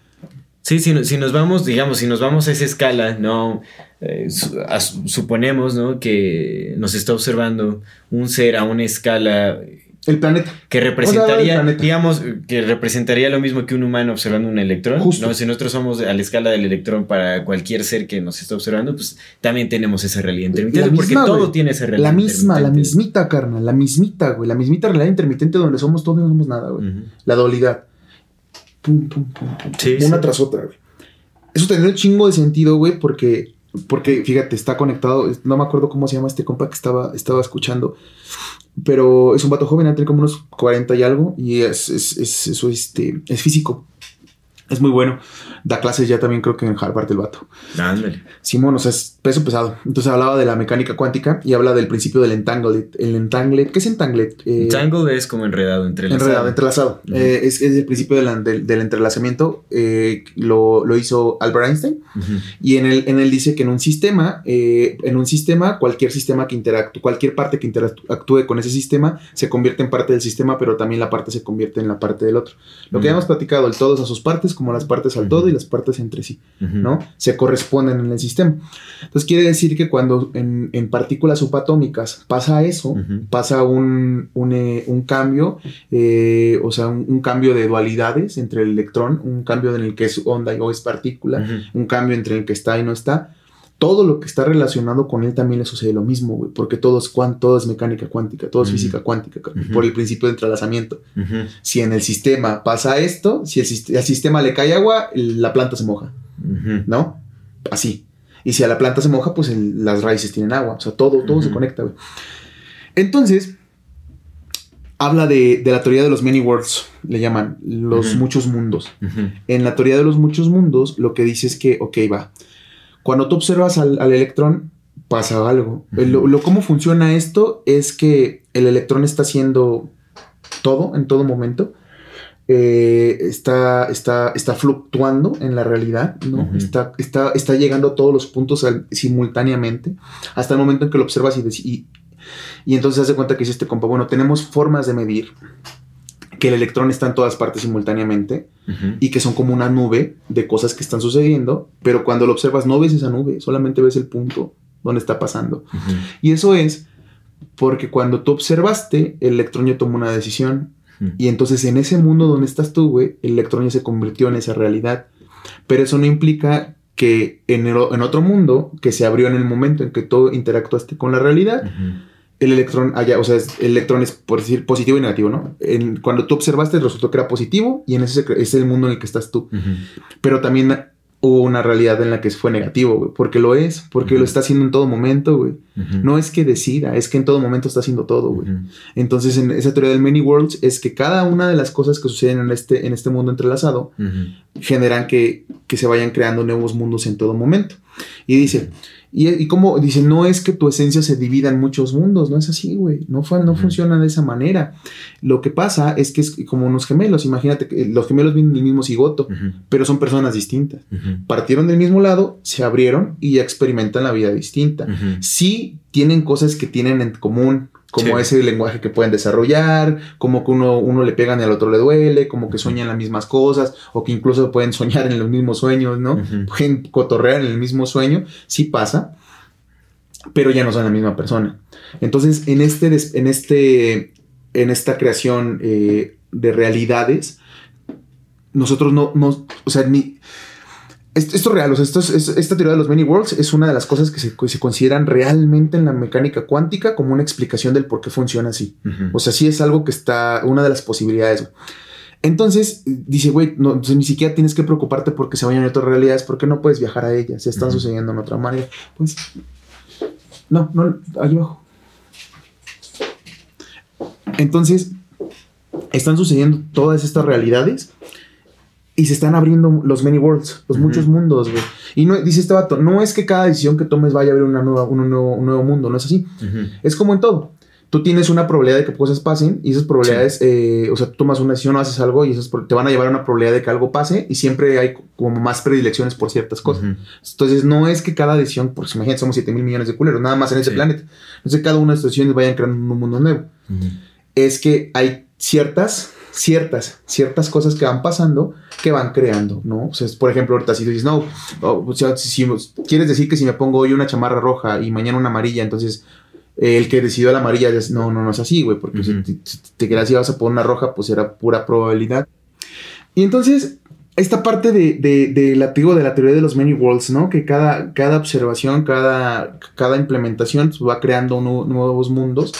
A: Sí, si, si nos vamos, digamos, si nos vamos a esa escala, no Eh, su- suponemos, ¿no? Que nos está observando un ser a una escala
B: El planeta.
A: que representaría,
B: planeta.
A: digamos, que representaría lo mismo que un humano observando un electrón.
B: Justo.
A: ¿no? Si nosotros somos a la escala del electrón para cualquier ser que nos está observando, pues también tenemos esa realidad intermitente, porque todo tiene esa realidad
B: La misma, la mismita, carnal. La mismita, güey. La mismita realidad intermitente donde somos todos y no somos nada, güey. La dualidad. Pum, pum, pum, pum.
A: Sí,
B: una
A: sí.
B: tras otra, güey. Eso tendría un chingo de sentido, güey, porque porque fíjate, está conectado, no me acuerdo cómo se llama este compa que estaba, estaba escuchando, pero es un vato joven, tiene como unos 40 y algo, y es, es, es, eso, este, es físico. Es muy bueno. Da clases ya también creo que en Harvard el vato.
A: Ándale.
B: Simón, o sea, es peso pesado. Entonces hablaba de la mecánica cuántica y habla del principio del entanglet. El ¿qué es entanglet?
A: Eh, Entangle es como enredado, entrelazado.
B: Enredado, entrelazado. Uh -huh. eh, es, es, el principio del, del, del entrelazamiento. Eh, lo, lo, hizo Albert Einstein. Uh -huh. Y en él, en él dice que en un sistema, eh, en un sistema, cualquier sistema que interactúe, cualquier parte que interactúe con ese sistema se convierte en parte del sistema, pero también la parte se convierte en la parte del otro. Lo que uh -huh. hemos platicado, el todo es a sus partes, como las partes al todo y las partes entre sí, ¿no? Se corresponden en el sistema. Entonces quiere decir que cuando en, en partículas subatómicas pasa eso, pasa un, un, eh, un cambio, eh, o sea, un, un, cambio de dualidades entre el electrón, un cambio en el que es onda y o es partícula, un cambio entre el que está y no está, todo lo que está relacionado con él también le sucede lo mismo, güey, porque todo es, todo es mecánica cuántica, todo es uh -huh. física cuántica, por el principio de entrelazamiento. Si en el sistema pasa esto, si el, al sistema le cae agua, la planta se moja, ¿no? Así. Y si a la planta se moja, pues el, las raíces tienen agua, o sea, todo, todo se conecta, güey. Entonces, habla de, de, la teoría de los many worlds, le llaman, los muchos mundos. En la teoría de los muchos mundos, lo que dice es que, ok, va, cuando tú observas al, al electrón, pasa algo. Uh -huh. lo, lo, ¿Cómo funciona esto? Es que el electrón está haciendo todo en todo momento. Eh, está, está, está fluctuando en la realidad, ¿no? Uh -huh. está, está, está llegando a todos los puntos al, simultáneamente, hasta el momento en que lo observas y, y, y entonces se hace cuenta que dice este compa, bueno, tenemos formas de medir que el electrón está en todas partes simultáneamente uh -huh. y que son como una nube de cosas que están sucediendo, pero cuando lo observas no ves esa nube, solamente ves el punto donde está pasando. Uh -huh. Y eso es porque cuando tú observaste, el electrón ya tomó una decisión y entonces en ese mundo donde estás tú, güey, el electrón ya se convirtió en esa realidad. Pero eso no implica que en, el, en otro mundo que se abrió en el momento en que tú interactuaste con la realidad, el electrón allá, o sea, el electrón es por decir positivo y negativo, ¿no? En, cuando tú observaste resultó que era positivo y en ese es el mundo en el que estás tú. Uh -huh. Pero también hubo una realidad en la que fue negativo, güey, porque lo es, porque uh -huh. lo está haciendo en todo momento, güey. Uh -huh. No es que decida, es que en todo momento está haciendo todo, güey. Entonces, en esa teoría del many worlds es que cada una de las cosas que suceden en este, en este mundo entrelazado generan que, que se vayan creando nuevos mundos en todo momento. Y dice, y, y como dice, no es que tu esencia se divida en muchos mundos, no es así, güey. No, no funciona de esa manera. Lo que pasa es que es como unos gemelos. Imagínate que los gemelos vienen del mismo cigoto, uh -huh. pero son personas distintas. Uh -huh. Partieron del mismo lado, se abrieron y ya experimentan la vida distinta. Sí tienen cosas que tienen en común, como sí. ese lenguaje que pueden desarrollar, como que uno, uno le pegan y al otro le duele, como que sueñan las mismas cosas, o que incluso pueden soñar en los mismos sueños, ¿no? Uh -huh. Pueden cotorrear en el mismo sueño, sí pasa, pero ya no son la misma persona. Entonces, en este, en este, en esta creación eh, de realidades, nosotros no, no, o sea, ni, esto, es real, o sea, esto es, esta teoría de los many worlds es una de las cosas que se, que se, consideran realmente en la mecánica cuántica como una explicación del por qué funciona así. Uh -huh. O sea, sí es algo que está, una de las posibilidades. Entonces, dice, güey, no, ni siquiera tienes que preocuparte porque se vayan a otras realidades, porque no puedes viajar a ellas, se están uh -huh. sucediendo en otra manera. Pues, no, no, ahí abajo. Entonces, están sucediendo todas estas realidades y se están abriendo los many worlds, los uh -huh. muchos mundos, güey. Y no, dice este vato, no es que cada decisión que tomes vaya a abrir una nueva, un, nuevo, un nuevo mundo, no es así. Uh -huh. Es como en todo. Tú tienes una probabilidad de que cosas pasen y esas probabilidades, sí. eh, o sea, tú tomas una decisión o haces algo y esas te van a llevar a una probabilidad de que algo pase y siempre hay como más predilecciones por ciertas cosas. Uh -huh. Entonces, no es que cada decisión, porque imagínate, somos 7 mil millones de culeros, nada más en ese sí. planeta. No es que cada una de estas decisiones vayan creando un mundo nuevo. Es que hay ciertas ciertas, ciertas cosas que van pasando que van creando, ¿no? O sea, por ejemplo, ahorita si dices, no, o sea, si, si, quieres decir que si me pongo hoy una chamarra roja y mañana una amarilla, entonces eh, el que decidió la amarilla, es, no, no, no es así, güey, porque uh -huh. si te, te quedas y vas a poner una roja, pues era pura probabilidad. Y entonces, esta parte de, de, de, la, digo, de la teoría de los many worlds, ¿no? Que cada, cada observación, cada, cada implementación pues, va creando nuevos mundos.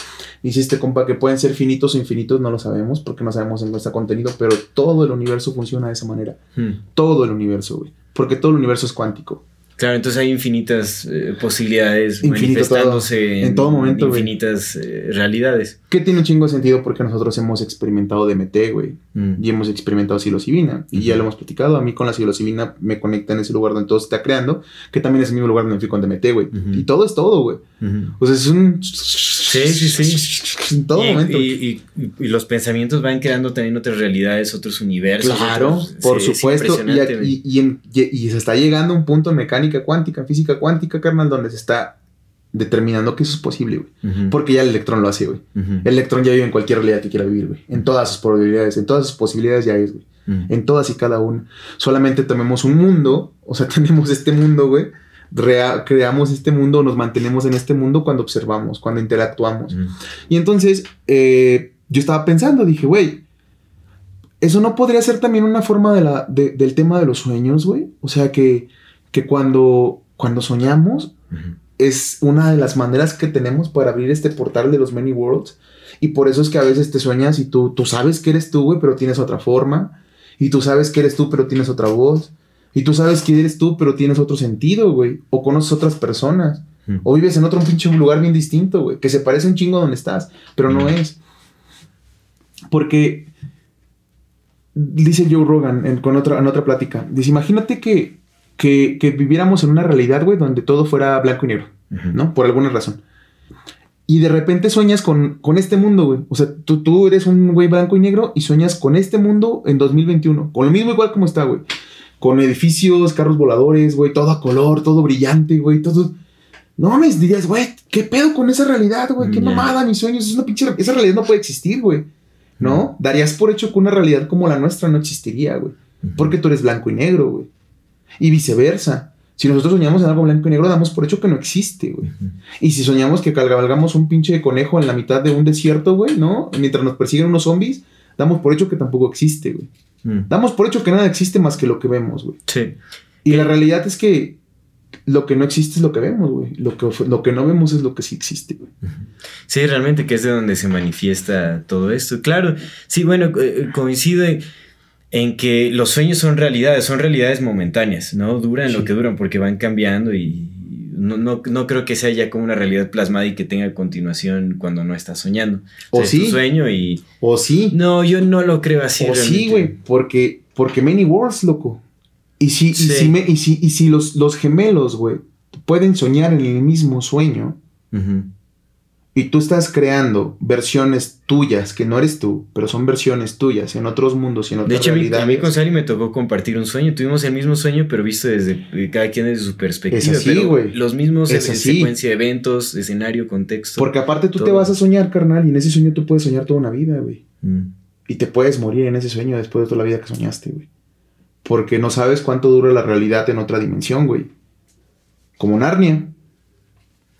B: Dice este compa que pueden ser finitos o infinitos, no lo sabemos porque no sabemos en nuestro contenido, pero todo el universo funciona de esa manera. Hmm. Todo el universo, güey. Porque todo el universo es cuántico.
A: Claro, entonces hay infinitas eh, posibilidades
B: Infinito todo.
A: manifestándose
B: En todo momento, güey.
A: infinitas eh, realidades.
B: Que tiene un chingo de sentido porque nosotros hemos experimentado DMT, güey.
A: Mm.
B: Y hemos experimentado psilocibina. Y ya lo hemos platicado. A mí con la psilocibina me conecta en ese lugar donde todo se está creando. Que también es el mismo lugar donde fui con DMT, güey. Y todo es todo, güey. O sea, es un...
A: Sí, sí, sí.
B: En todo
A: y,
B: momento.
A: y- y- y los pensamientos van creando también otras realidades, otros universos.
B: Claro,
A: otros-
B: por
A: sí,
B: supuesto. Y, en- y- se está llegando a un punto en mecánica cuántica, en física cuántica, carnal, donde se está determinando que eso es posible, güey. Porque ya el electrón lo hace, güey. El electrón ya vive en cualquier realidad que quiera vivir, güey. En todas sus probabilidades, en todas sus posibilidades ya es, güey. En todas y cada una. Solamente tomemos un mundo, o sea, tenemos este mundo, güey. rea- creamos este mundo, nos mantenemos en este mundo cuando observamos, cuando interactuamos. Y entonces, eh, yo estaba pensando, dije, güey, eso no podría ser también una forma de la, de- del tema de los sueños, güey. O sea, que, que cuando, cuando soñamos es una de las maneras que tenemos para abrir este portal de los many worlds. Y por eso es que a veces te sueñas y tú, tú sabes que eres tú, güey, pero tienes otra forma. Y tú sabes que eres tú, pero tienes otra voz. Y tú sabes que eres tú, pero tienes otro sentido, güey. O conoces otras personas. O vives en otro pinche lugar bien distinto, güey. Que se parece un chingo a donde estás, pero no es. Porque dice Joe Rogan en, con otra, en otra plática. Dice, imagínate que, que, que viviéramos en una realidad, güey, donde todo fuera blanco y negro. ¿no? Por alguna razón. Y de repente sueñas con, con este mundo, güey. O sea, tú, tú eres un güey blanco y negro y sueñas con este mundo en 2021. Con lo mismo igual como está, güey. Con edificios, carros voladores, güey, todo a color, todo brillante, güey, todo... No mames, dirías, güey, ¿qué pedo con esa realidad, güey? ¿Qué
A: Ya.
B: mamada, mis sueños? Es una pinche... Esa realidad no puede existir, güey. ¿No? Darías por hecho que una realidad como la nuestra no existiría, güey. Porque tú eres blanco y negro, güey. Y viceversa. Si nosotros soñamos en algo blanco y negro, damos por hecho que no existe, güey. Y si soñamos que cabalgamos un pinche conejo en la mitad de un desierto, güey, ¿no? Mientras nos persiguen unos zombies, damos por hecho que tampoco existe, güey.
A: Mm.
B: Damos por hecho que nada existe más que lo que vemos, güey.
A: Sí.
B: Y la realidad es que lo que no existe es lo que vemos, güey. Lo que, lo que no vemos es lo que sí existe, güey.
A: Sí, realmente que es de donde se manifiesta todo esto. Claro, sí, bueno, eh, coincido en, en que los sueños son realidades, son realidades momentáneas, ¿no? Duran lo que duran porque van cambiando y no, no, no creo que sea ya como una realidad plasmada y que tenga continuación cuando no estás soñando.
B: O
A: es
B: sí.
A: tu sueño y...
B: O sí.
A: No, yo no lo creo así.
B: o sí, güey. Porque, porque many worlds, loco. Y si,
A: Sí.
B: y si, me- y si, y si los, los gemelos, güey, pueden soñar en el mismo sueño,
A: Ujú.
B: Y tú estás creando versiones tuyas, que no eres tú, pero son versiones tuyas en otros mundos y en
A: De
B: otras
A: hecho, a mí, a
B: realidades.
A: mí con Sally me tocó compartir un sueño. Tuvimos el mismo sueño, pero visto desde cada quien desde su perspectiva.
B: Es así, güey.
A: Los mismos
B: Es así.
A: secuencia de eventos, escenario, contexto.
B: Porque aparte tú te
A: todo.
B: vas a soñar, carnal, y en ese sueño tú puedes soñar toda una vida, güey.
A: Mm.
B: Y te puedes morir en ese sueño después de toda la vida que soñaste, güey. Porque no sabes cuánto dura la realidad en otra dimensión, güey. Como Narnia.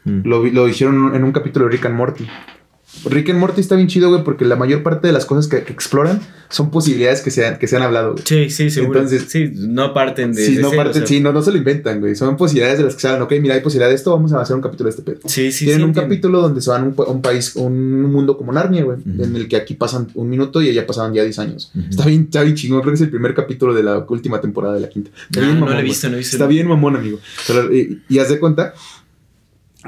A: Mm.
B: Lo, lo hicieron en un capítulo de Rick and Morty. Rick and Morty está bien chido, güey, porque la mayor parte de las cosas que, que exploran son posibilidades que se han, que se han hablado, güey.
A: Sí, sí, seguro.
B: Entonces-
A: sí, no parten de.
B: Sí, no,
A: cero,
B: parte-
A: o sea,
B: sí, no, no se lo inventan, güey. Son posibilidades de las que se hablan. Ok, mira, hay posibilidad de esto, vamos a hacer un capítulo de este pedo.
A: Sí, sí,
B: Tienen
A: sí,
B: un
A: entiendo.
B: capítulo donde se van a un, un país, un mundo como Narnia, güey,
A: Ujú.
B: en el que aquí pasan un minuto y allá pasaban ya 10 años.
A: Ujú.
B: Está bien, está bien chingón, creo que es el primer capítulo de la última temporada de la quinta. Está
A: Ah,
B: bien
A: no
B: mamón,
A: lo he visto, no he visto.
B: Está bien mamón, amigo. Pero, y, y haz de cuenta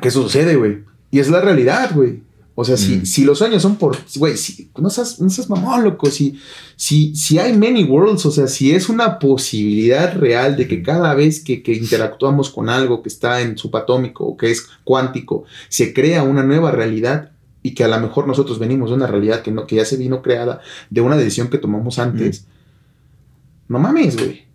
B: que eso sucede, güey. Y es la realidad, güey. O sea, si,
A: Mm.
B: si los sueños son por... Güey, si, no, seas, no seas mamón, loco. Si, si, si hay many worlds, o sea, si es una posibilidad real de que cada vez que, que interactuamos con algo que está en subatómico o que es cuántico, se crea una nueva realidad y que a lo mejor nosotros venimos de una realidad que, no, que ya se vino creada de una decisión que tomamos antes. No mames, güey.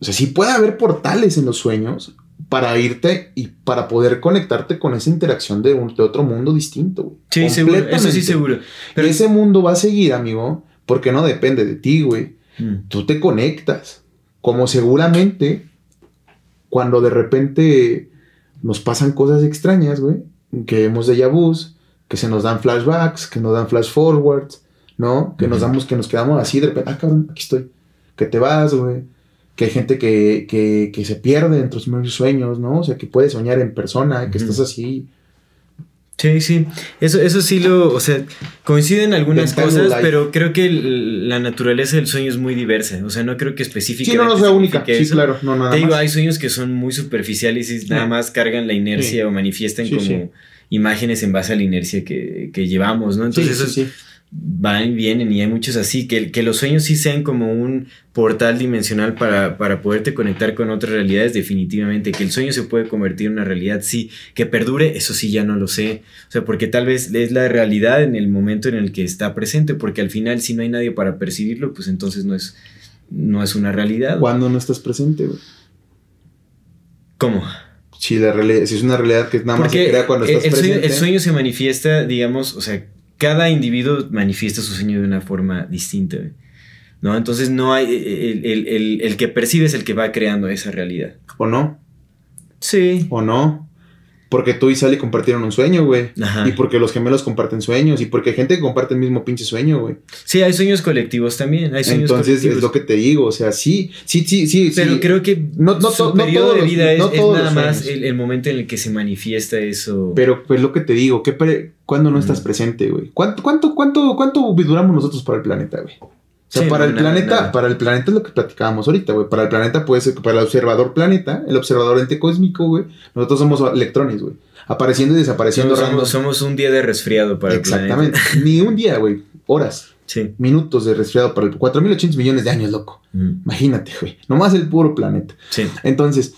B: O sea, sí puede haber portales en los sueños para irte y para poder conectarte con esa interacción de, un- de otro mundo distinto, güey.
A: Sí, seguro. Eso sí, seguro.
B: Pero ese mundo va a seguir, amigo, porque no depende de ti, güey.
A: Mm.
B: Tú te conectas. Como seguramente cuando de repente nos pasan cosas extrañas, güey, que vemos de vus, que se nos dan flashbacks, que nos dan flash forwards, ¿no? Que nos damos, que nos quedamos así de repente, ah, cabrón, aquí estoy. Que te vas, güey. Que hay gente que, que, que se pierde entre sus sueños, ¿no? O sea, que puede soñar en persona, que estás así.
A: Sí, sí. Eso, eso sí lo, o sea, coinciden algunas cosas,
B: Life.
A: pero creo que el- la naturaleza del sueño es muy diversa. O sea, no creo que
B: Sí,
A: específicamente.
B: no, no sea única. Sí,
A: eso.
B: claro. No, nada
A: Te digo,
B: más.
A: hay sueños que son muy superficiales y nada
B: Sí.
A: más cargan la inercia
B: Sí.
A: o manifiestan
B: Sí,
A: como
B: sí.
A: imágenes en base a la inercia que, que llevamos, ¿no?
B: Sí,
A: Entonces,
B: sí,
A: esos
B: sí.
A: Van y vienen y hay muchos así, que, que los sueños sí sean como un portal dimensional para, para poderte conectar con otras realidades, definitivamente. Que el sueño se puede convertir en una realidad, sí. Que perdure, eso sí ya no lo sé. O sea, porque tal vez es la realidad en el momento en el que está presente, porque al final si no hay nadie para percibirlo, pues entonces no es, no es una realidad.
B: Cuando no estás presente, güey.
A: ¿Cómo?
B: Si, la realidad, si es una realidad que nada más
A: Porque
B: se crea cuando estás
A: el sueño,
B: presente.
A: el sueño se manifiesta, digamos, o sea, cada individuo manifiesta su sueño de una forma distinta. ¿No? Entonces no hay. El, el- el- el que percibe es el que va creando esa realidad.
B: ¿O no?
A: Sí.
B: ¿O no? Porque tú y Sally compartieron un sueño, güey.
A: Ajá.
B: Y porque los gemelos comparten sueños. Y porque hay gente que comparte el mismo pinche sueño, güey.
A: Sí, hay sueños colectivos también. Hay sueños
B: Entonces
A: colectivos.
B: es lo que te digo. O sea, sí, sí, sí, sí.
A: Pero
B: sí.
A: creo que
B: No- no
A: su
B: no
A: periodo de
B: los-
A: vida es,
B: no
A: es nada más el, el momento en el que se manifiesta eso.
B: Pero pues lo que te digo, ¿qué ¿cuándo no estás presente, güey? ¿Cuánto, cuánto, cuánto, cuánto duramos nosotros para el planeta, güey? O sea,
A: Sí,
B: para
A: no,
B: el planeta, para el planeta es lo que platicábamos ahorita, güey. Para el planeta puede ser, para el observador planeta, el observador ente cósmico, güey. Nosotros somos electrones, güey. Apareciendo y desapareciendo
A: somos, somos un día de resfriado para el
B: Exactamente.
A: planeta.
B: Ni un día, güey. Horas,
A: Sí.
B: minutos de resfriado para el 4.800 millones de años, loco.
A: Mm,
B: Imagínate, güey. Nomás el puro planeta.
A: Sí.
B: Entonces,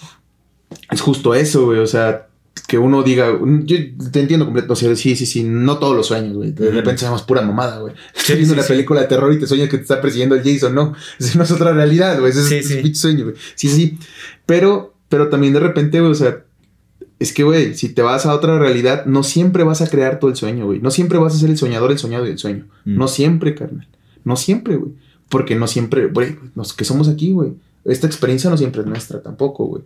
B: es justo eso, güey. O sea, que uno diga, yo te entiendo completo. O sea, sí, sí, sí, no todos los sueños, güey. De repente somos pura mamada, güey. Estás viendo
A: sí,
B: una
A: sí.
B: película de terror y te sueñas que te está persiguiendo el Jason, no. Eso no es otra realidad, güey. Ese es,
A: Sí,
B: es pinche sueño, güey. Sí, sí. Pero, pero también de repente, güey, o sea, es que, güey, si te vas a otra realidad, no siempre vas a crear todo el sueño, güey. No siempre vas a ser el soñador, el soñado y el sueño.
A: Mm.
B: No siempre, carnal. No siempre, güey. Porque no siempre, güey, los que somos aquí, güey. Esta experiencia no siempre es nuestra tampoco, güey.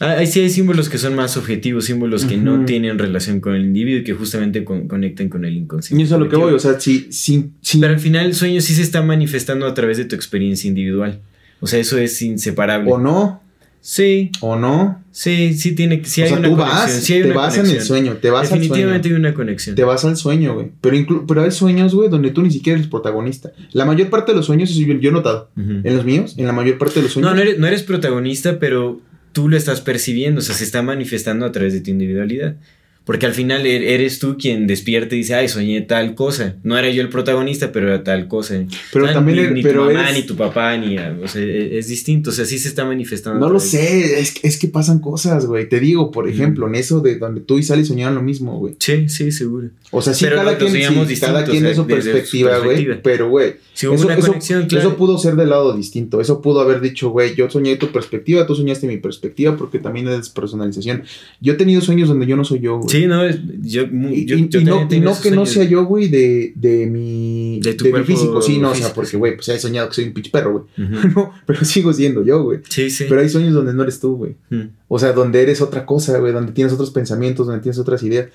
A: Ah, Ahí sí hay símbolos que son más objetivos, símbolos que no tienen relación con el individuo y que justamente con- conectan con el
B: Y
A: inconsciente.
B: eso es a lo que voy, o sea, si, si, si
A: Pero al final el sueño sí se está manifestando a través de tu experiencia individual. O sea, eso es inseparable.
B: o no,
A: Sí,
B: o no.
A: sí, sí tiene que. Sí
B: o
A: hay
B: sea,
A: una
B: tú
A: conexión.
B: vas,
A: sí hay
B: te
A: una
B: vas en el
A: conexión.
B: sueño, te vas al
A: Definitivamente
B: sueño.
A: hay una conexión.
B: Te vas al sueño, güey. Pero, inclu- pero hay sueños, güey, donde tú ni siquiera eres protagonista. La mayor parte de los sueños, eso yo, yo he notado. En los míos, en la mayor parte de los sueños.
A: No, no eres, no eres protagonista, pero tú lo estás percibiendo, o sea, se está manifestando a través de tu individualidad. Porque al final er- eres tú quien despierta y dice, ay, soñé tal cosa. No era yo el protagonista, pero era tal cosa.
B: Pero
A: O sea,
B: también
A: ni, ni
B: pero
A: tu mamá,
B: eres-
A: ni tu papá, ni... O sea, e- es distinto, o sea, sí se está manifestando.
B: No lo sé, es, que- es que pasan cosas, güey. Te digo, por
A: Mm.
B: ejemplo, en eso de donde tú y Sally soñaron lo mismo, güey.
A: Sí, sí, seguro.
B: O sea, sí,
A: Pero
B: cada quien, sí, cada quien de su perspectiva, güey. Pero, güey,
A: Hubo
B: eso,
A: una
B: eso-
A: conexión, claro.
B: eso pudo ser del lado distinto. Eso pudo haber dicho, güey, yo soñé tu perspectiva, tú soñaste mi perspectiva, porque también es personalización. Yo he tenido sueños donde yo no soy yo, güey.
A: Sí, no, es- yo,
B: Y,
A: yo,
B: y-
A: yo
B: y no, y que no sea yo, güey, de, de mi,
A: De tu
B: mi
A: cuerpo
B: físico. Sí, no, o sea, porque, güey, pues he soñado que soy un pinche perro, güey. No, pero sigo siendo yo, güey.
A: Sí, sí.
B: Pero hay sueños donde no eres tú, güey.
A: Mm,
B: O sea, donde eres otra cosa, güey, donde tienes otros pensamientos, donde tienes otras ideas.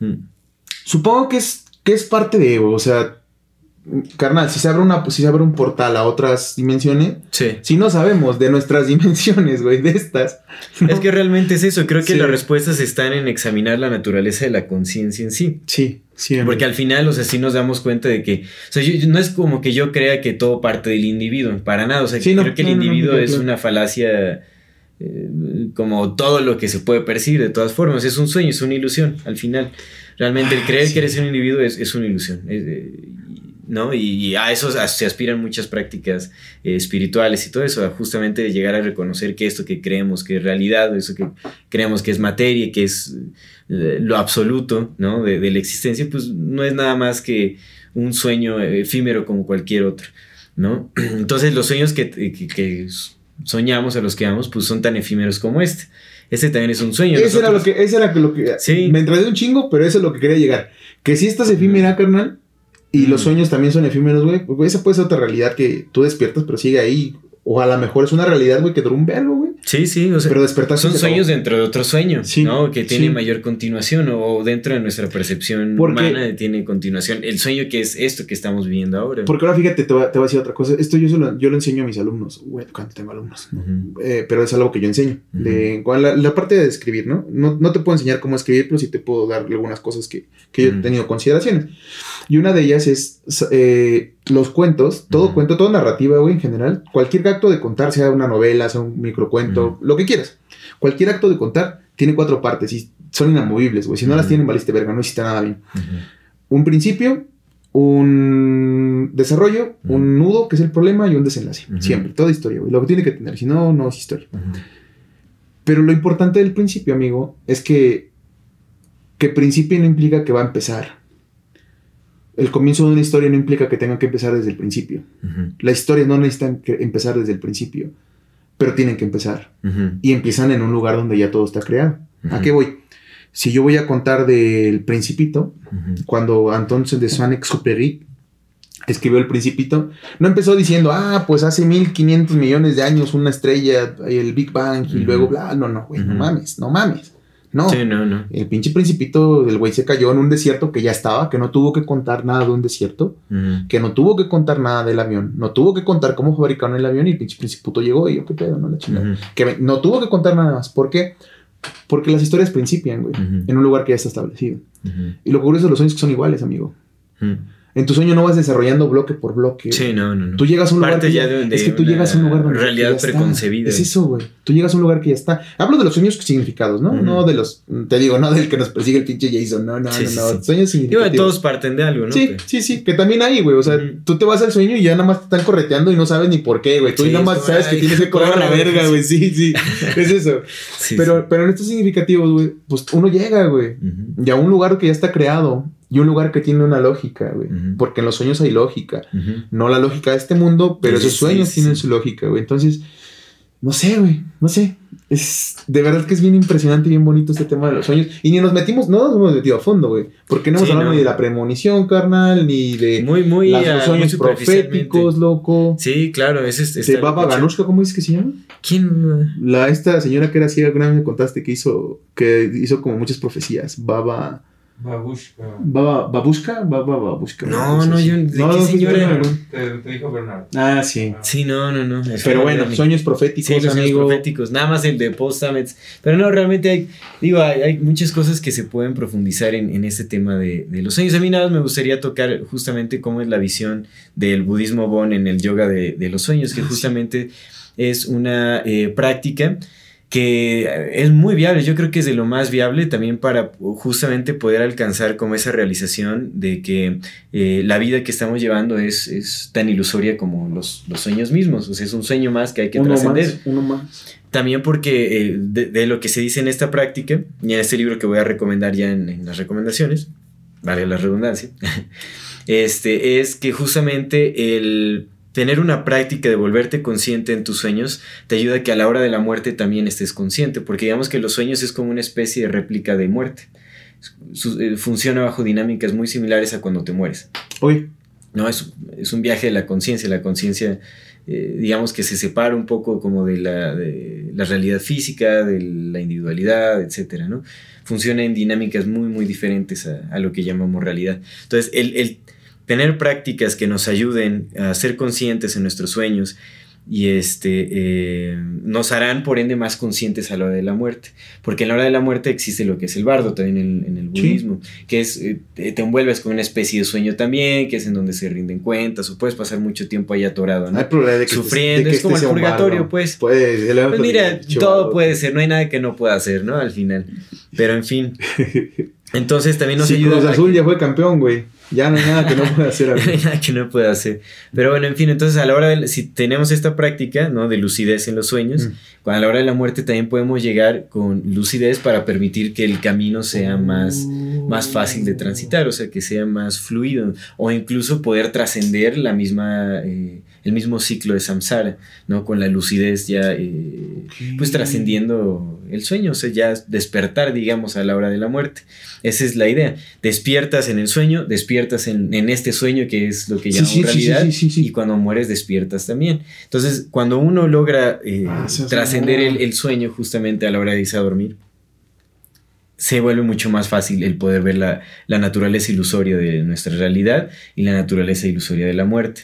A: mm.
B: Supongo que es, que es parte de, o sea, carnal, si se abre una, si se abre un portal a otras dimensiones,
A: Sí.
B: si no sabemos de nuestras dimensiones, güey, de estas.
A: Es que realmente es eso. Creo que
B: Sí.
A: las respuestas están en examinar la naturaleza de la conciencia en sí.
B: Sí, sí.
A: Porque al final, o sea, sí nos damos cuenta de que, o sea, yo- no es como que yo crea que todo parte del individuo, para nada. O sea,
B: Sí, no,
A: creo que el
B: no, no, no,
A: individuo es una falacia eh, como todo lo que se puede percibir de todas formas. Es un sueño, es una ilusión al final. Realmente el creer
B: sí.
A: que eres un individuo es, es una ilusión. es, eh, ¿No? Y, y a eso se aspiran muchas prácticas eh, espirituales y todo eso, a justamente llegar a reconocer que esto que creemos que es realidad, eso que creemos que es materia, que es eh, lo absoluto, ¿no? De, de la existencia, pues no es nada más que un sueño efímero como cualquier otro, ¿no? Entonces los sueños que, que- que soñamos, a los que vamos, pues son tan efímeros como este. Este también es un sueño.
B: Eso era lo
A: Nosotros-
B: que, eso era lo que.
A: Sí.
B: Me enredé un chingo, pero eso es lo que quería llegar. Que si estás efímera, carnal, y los
A: Mm.
B: sueños también son efímeros, güey, esa puede ser otra realidad que tú despiertas, pero sigue ahí. O a lo mejor es una realidad, güey, que duró un verbo, güey.
A: Sí, sí, o sea,
B: Pero despertarse
A: son sueños dentro de otro sueño,
B: Sí,
A: ¿no? Que tiene
B: sí.
A: mayor continuación o dentro de nuestra percepción
B: Porque-
A: humana tiene continuación. El sueño que es esto que estamos viviendo ahora.
B: Porque ahora fíjate, te voy, a- te voy a decir otra cosa. Esto yo, se lo, yo lo enseño a mis alumnos, güey, cuando tengo alumnos. ¿no?
A: Ujú.
B: Eh, pero es algo que yo enseño.
A: Ujú.
B: De, con la, la parte de escribir, ¿no? ¿no? No te puedo enseñar cómo escribir, pero sí te puedo dar algunas cosas que, que yo he tenido consideraciones. Y una de ellas es eh, los cuentos, todo cuento, toda narrativa, güey, en general. Cualquier acto de contar, sea una novela, sea un microcuento, lo que quieras. Cualquier acto de contar tiene cuatro partes y son inamovibles, güey. Si no las tienen, valiste verga, no hiciste nada bien. Un principio, un desarrollo, un nudo, que es el problema, y un desenlace. Siempre, toda historia, güey. Lo que tiene que tener, si no, no es historia. Pero lo importante del principio, amigo, es que, que principio no implica que va a empezar. El comienzo de una historia no implica que tenga que empezar desde el principio. La historia no necesitan que empezar desde el principio, pero tienen que empezar. Y empiezan en un lugar donde ya todo está creado. ¿A qué voy? Si yo voy a contar del principito, cuando Antoine de Saint-Exupéry escribió El Principito, no empezó diciendo, ah, pues hace 1500 millones de años una estrella, el Big Bang, y luego bla, no, no, güey, no mames, no mames. No,
A: Sí, no, no.
B: el pinche Principito del güey se cayó en un desierto que ya estaba, que no tuvo que contar nada de un desierto, que no tuvo que contar nada del avión, no tuvo que contar cómo fabricaron el avión y el pinche Principito llegó y yo, qué pedo, no la chingada. Que no tuvo que contar nada más. ¿Por qué? Porque las historias principian, güey, en un lugar que ya está establecido. Y lo curioso de los sueños es que son iguales, amigo. En tu sueño no vas desarrollando bloque por bloque.
A: Sí, no, no, no.
B: Tú llegas a un lugar
A: Parte
B: que
A: ya de- de
B: es que tú llegas a un lugar donde
A: realidad
B: ya está.
A: preconcebida.
B: Es eso, güey. Tú llegas a un lugar que ya está. Hablo de los sueños significados, ¿no? No de los, te digo, no del que nos persigue el pinche Jason, no, no,
A: Sí,
B: no, no.
A: sí.
B: Sueños significativos.
A: todos parten de algo, ¿no?
B: Sí, sí, sí, que también hay, güey. O sea, tú te vas al sueño y ya nada más te están correteando y no sabes ni por qué, güey. Tú nada más sabes que tienes que correr a la verga, güey. Sí, sí. Es eso. Pero, pero en estos significativos, güey, pues uno llega, güey. Y a un lugar que ya está creado. Y un lugar que tiene una lógica, güey. Porque en los sueños hay lógica. No la lógica de este mundo, pero
A: Sí,
B: esos sueños
A: sí,
B: tienen
A: sí.
B: su lógica, güey. Entonces, no sé, güey. No sé. Es de verdad que es bien impresionante y bien bonito este tema de los sueños. Y ni nos metimos, no nos hemos metido a fondo, güey. Porque no hemos hablado
A: no.
B: ni de la premonición, carnal, ni de
A: Muy, muy,
B: las-
A: ah,
B: los sueños
A: muy
B: proféticos, loco.
A: Sí, claro, ese es.
B: de
A: está
B: Baba. Ganushka, ¿cómo dices que se llama?
A: ¿Quién?
B: La, esta señora que era ciega, alguna vez me contaste que hizo, que hizo como muchas profecías. Baba.
D: Babushka.
B: Baba, babushka, baba, babushka.
A: No, no, yo- ¿de qué
B: no,
A: señora?
D: Te, te dijo Bernardo.
B: Ah, sí.
A: Sí, no, no, no.
B: Pero bueno, sueños proféticos,
A: Sí, los sueños
B: amigo.
A: proféticos, nada más el de Postamets. Pero no, realmente hay, digo, hay, hay muchas cosas que se pueden profundizar en, en este tema de, de los sueños. A mí nada más me gustaría tocar justamente cómo es la visión del budismo Bon en el yoga de, de los sueños, que justamente es una eh, práctica que es muy viable, yo creo que es de lo más viable también para justamente poder alcanzar como esa realización de que eh, la vida que estamos llevando es, es tan ilusoria como los, los sueños mismos, o sea, es un sueño más que hay que trascender.
B: uno más.
A: También porque eh, de, de lo que se dice en esta práctica, y en este libro que voy a recomendar ya en, en las recomendaciones, vale la redundancia, este, es que justamente el tener una práctica de volverte consciente en tus sueños te ayuda a que a la hora de la muerte también estés consciente, porque digamos que los sueños es como una especie de réplica de muerte. Eh, funciona bajo dinámicas muy similares a cuando te mueres.
B: Oye,
A: No, es, es un viaje de la conciencia. La conciencia, eh, digamos que se separa un poco como de la, de la realidad física, de la individualidad, etcétera, ¿no? Funciona en dinámicas muy, muy diferentes a, a lo que llamamos realidad. Entonces, el, el tener prácticas que nos ayuden a ser conscientes en nuestros sueños y este, eh, nos harán por ende más conscientes a la hora de la muerte. Porque en la hora de la muerte existe lo que es el bardo también en, en el
B: Sí.
A: budismo, que es, eh, te, envuelves con una especie de sueño también, que es en donde se rinden cuentas o puedes pasar mucho tiempo ahí atorado,
B: no hay de que
A: Sufriendo,
B: de que
A: es como
B: este
A: el purgatorio, pues.
B: Pues, el
A: Pues mira, todo puede ser, no hay nada que no pueda hacer, ¿no? Al final. Pero en fin. Entonces también nos
B: Si
A: ayuda
B: Cruz Azul
A: que-
B: ya fue campeón, güey. Ya no hay nada que no pueda hacer.
A: no hay nada que no pueda hacer. Pero bueno, en fin, entonces a la hora de, si tenemos esta práctica, ¿no? De lucidez en los sueños,
B: Mm.
A: a la hora de la muerte también podemos llegar con lucidez para permitir que el camino sea más, más fácil de transitar, o sea, que sea más fluido, o incluso poder trascender la misma, eh, el mismo ciclo de samsara, ¿no? Con la lucidez ya, eh, pues trascendiendo el sueño, o sea, ya despertar, digamos, a la hora de la muerte. Esa es la idea. Despiertas en el sueño, despiertas en, en este sueño que es lo que llamamos
B: sí, sí,
A: realidad,
B: sí,
A: y cuando mueres despiertas también. Entonces, cuando uno logra eh,
B: Ah,
A: trascender el, el sueño justamente a la hora de irse a dormir, se vuelve mucho más fácil el poder ver la, la naturaleza ilusoria de nuestra realidad y la naturaleza ilusoria de la muerte.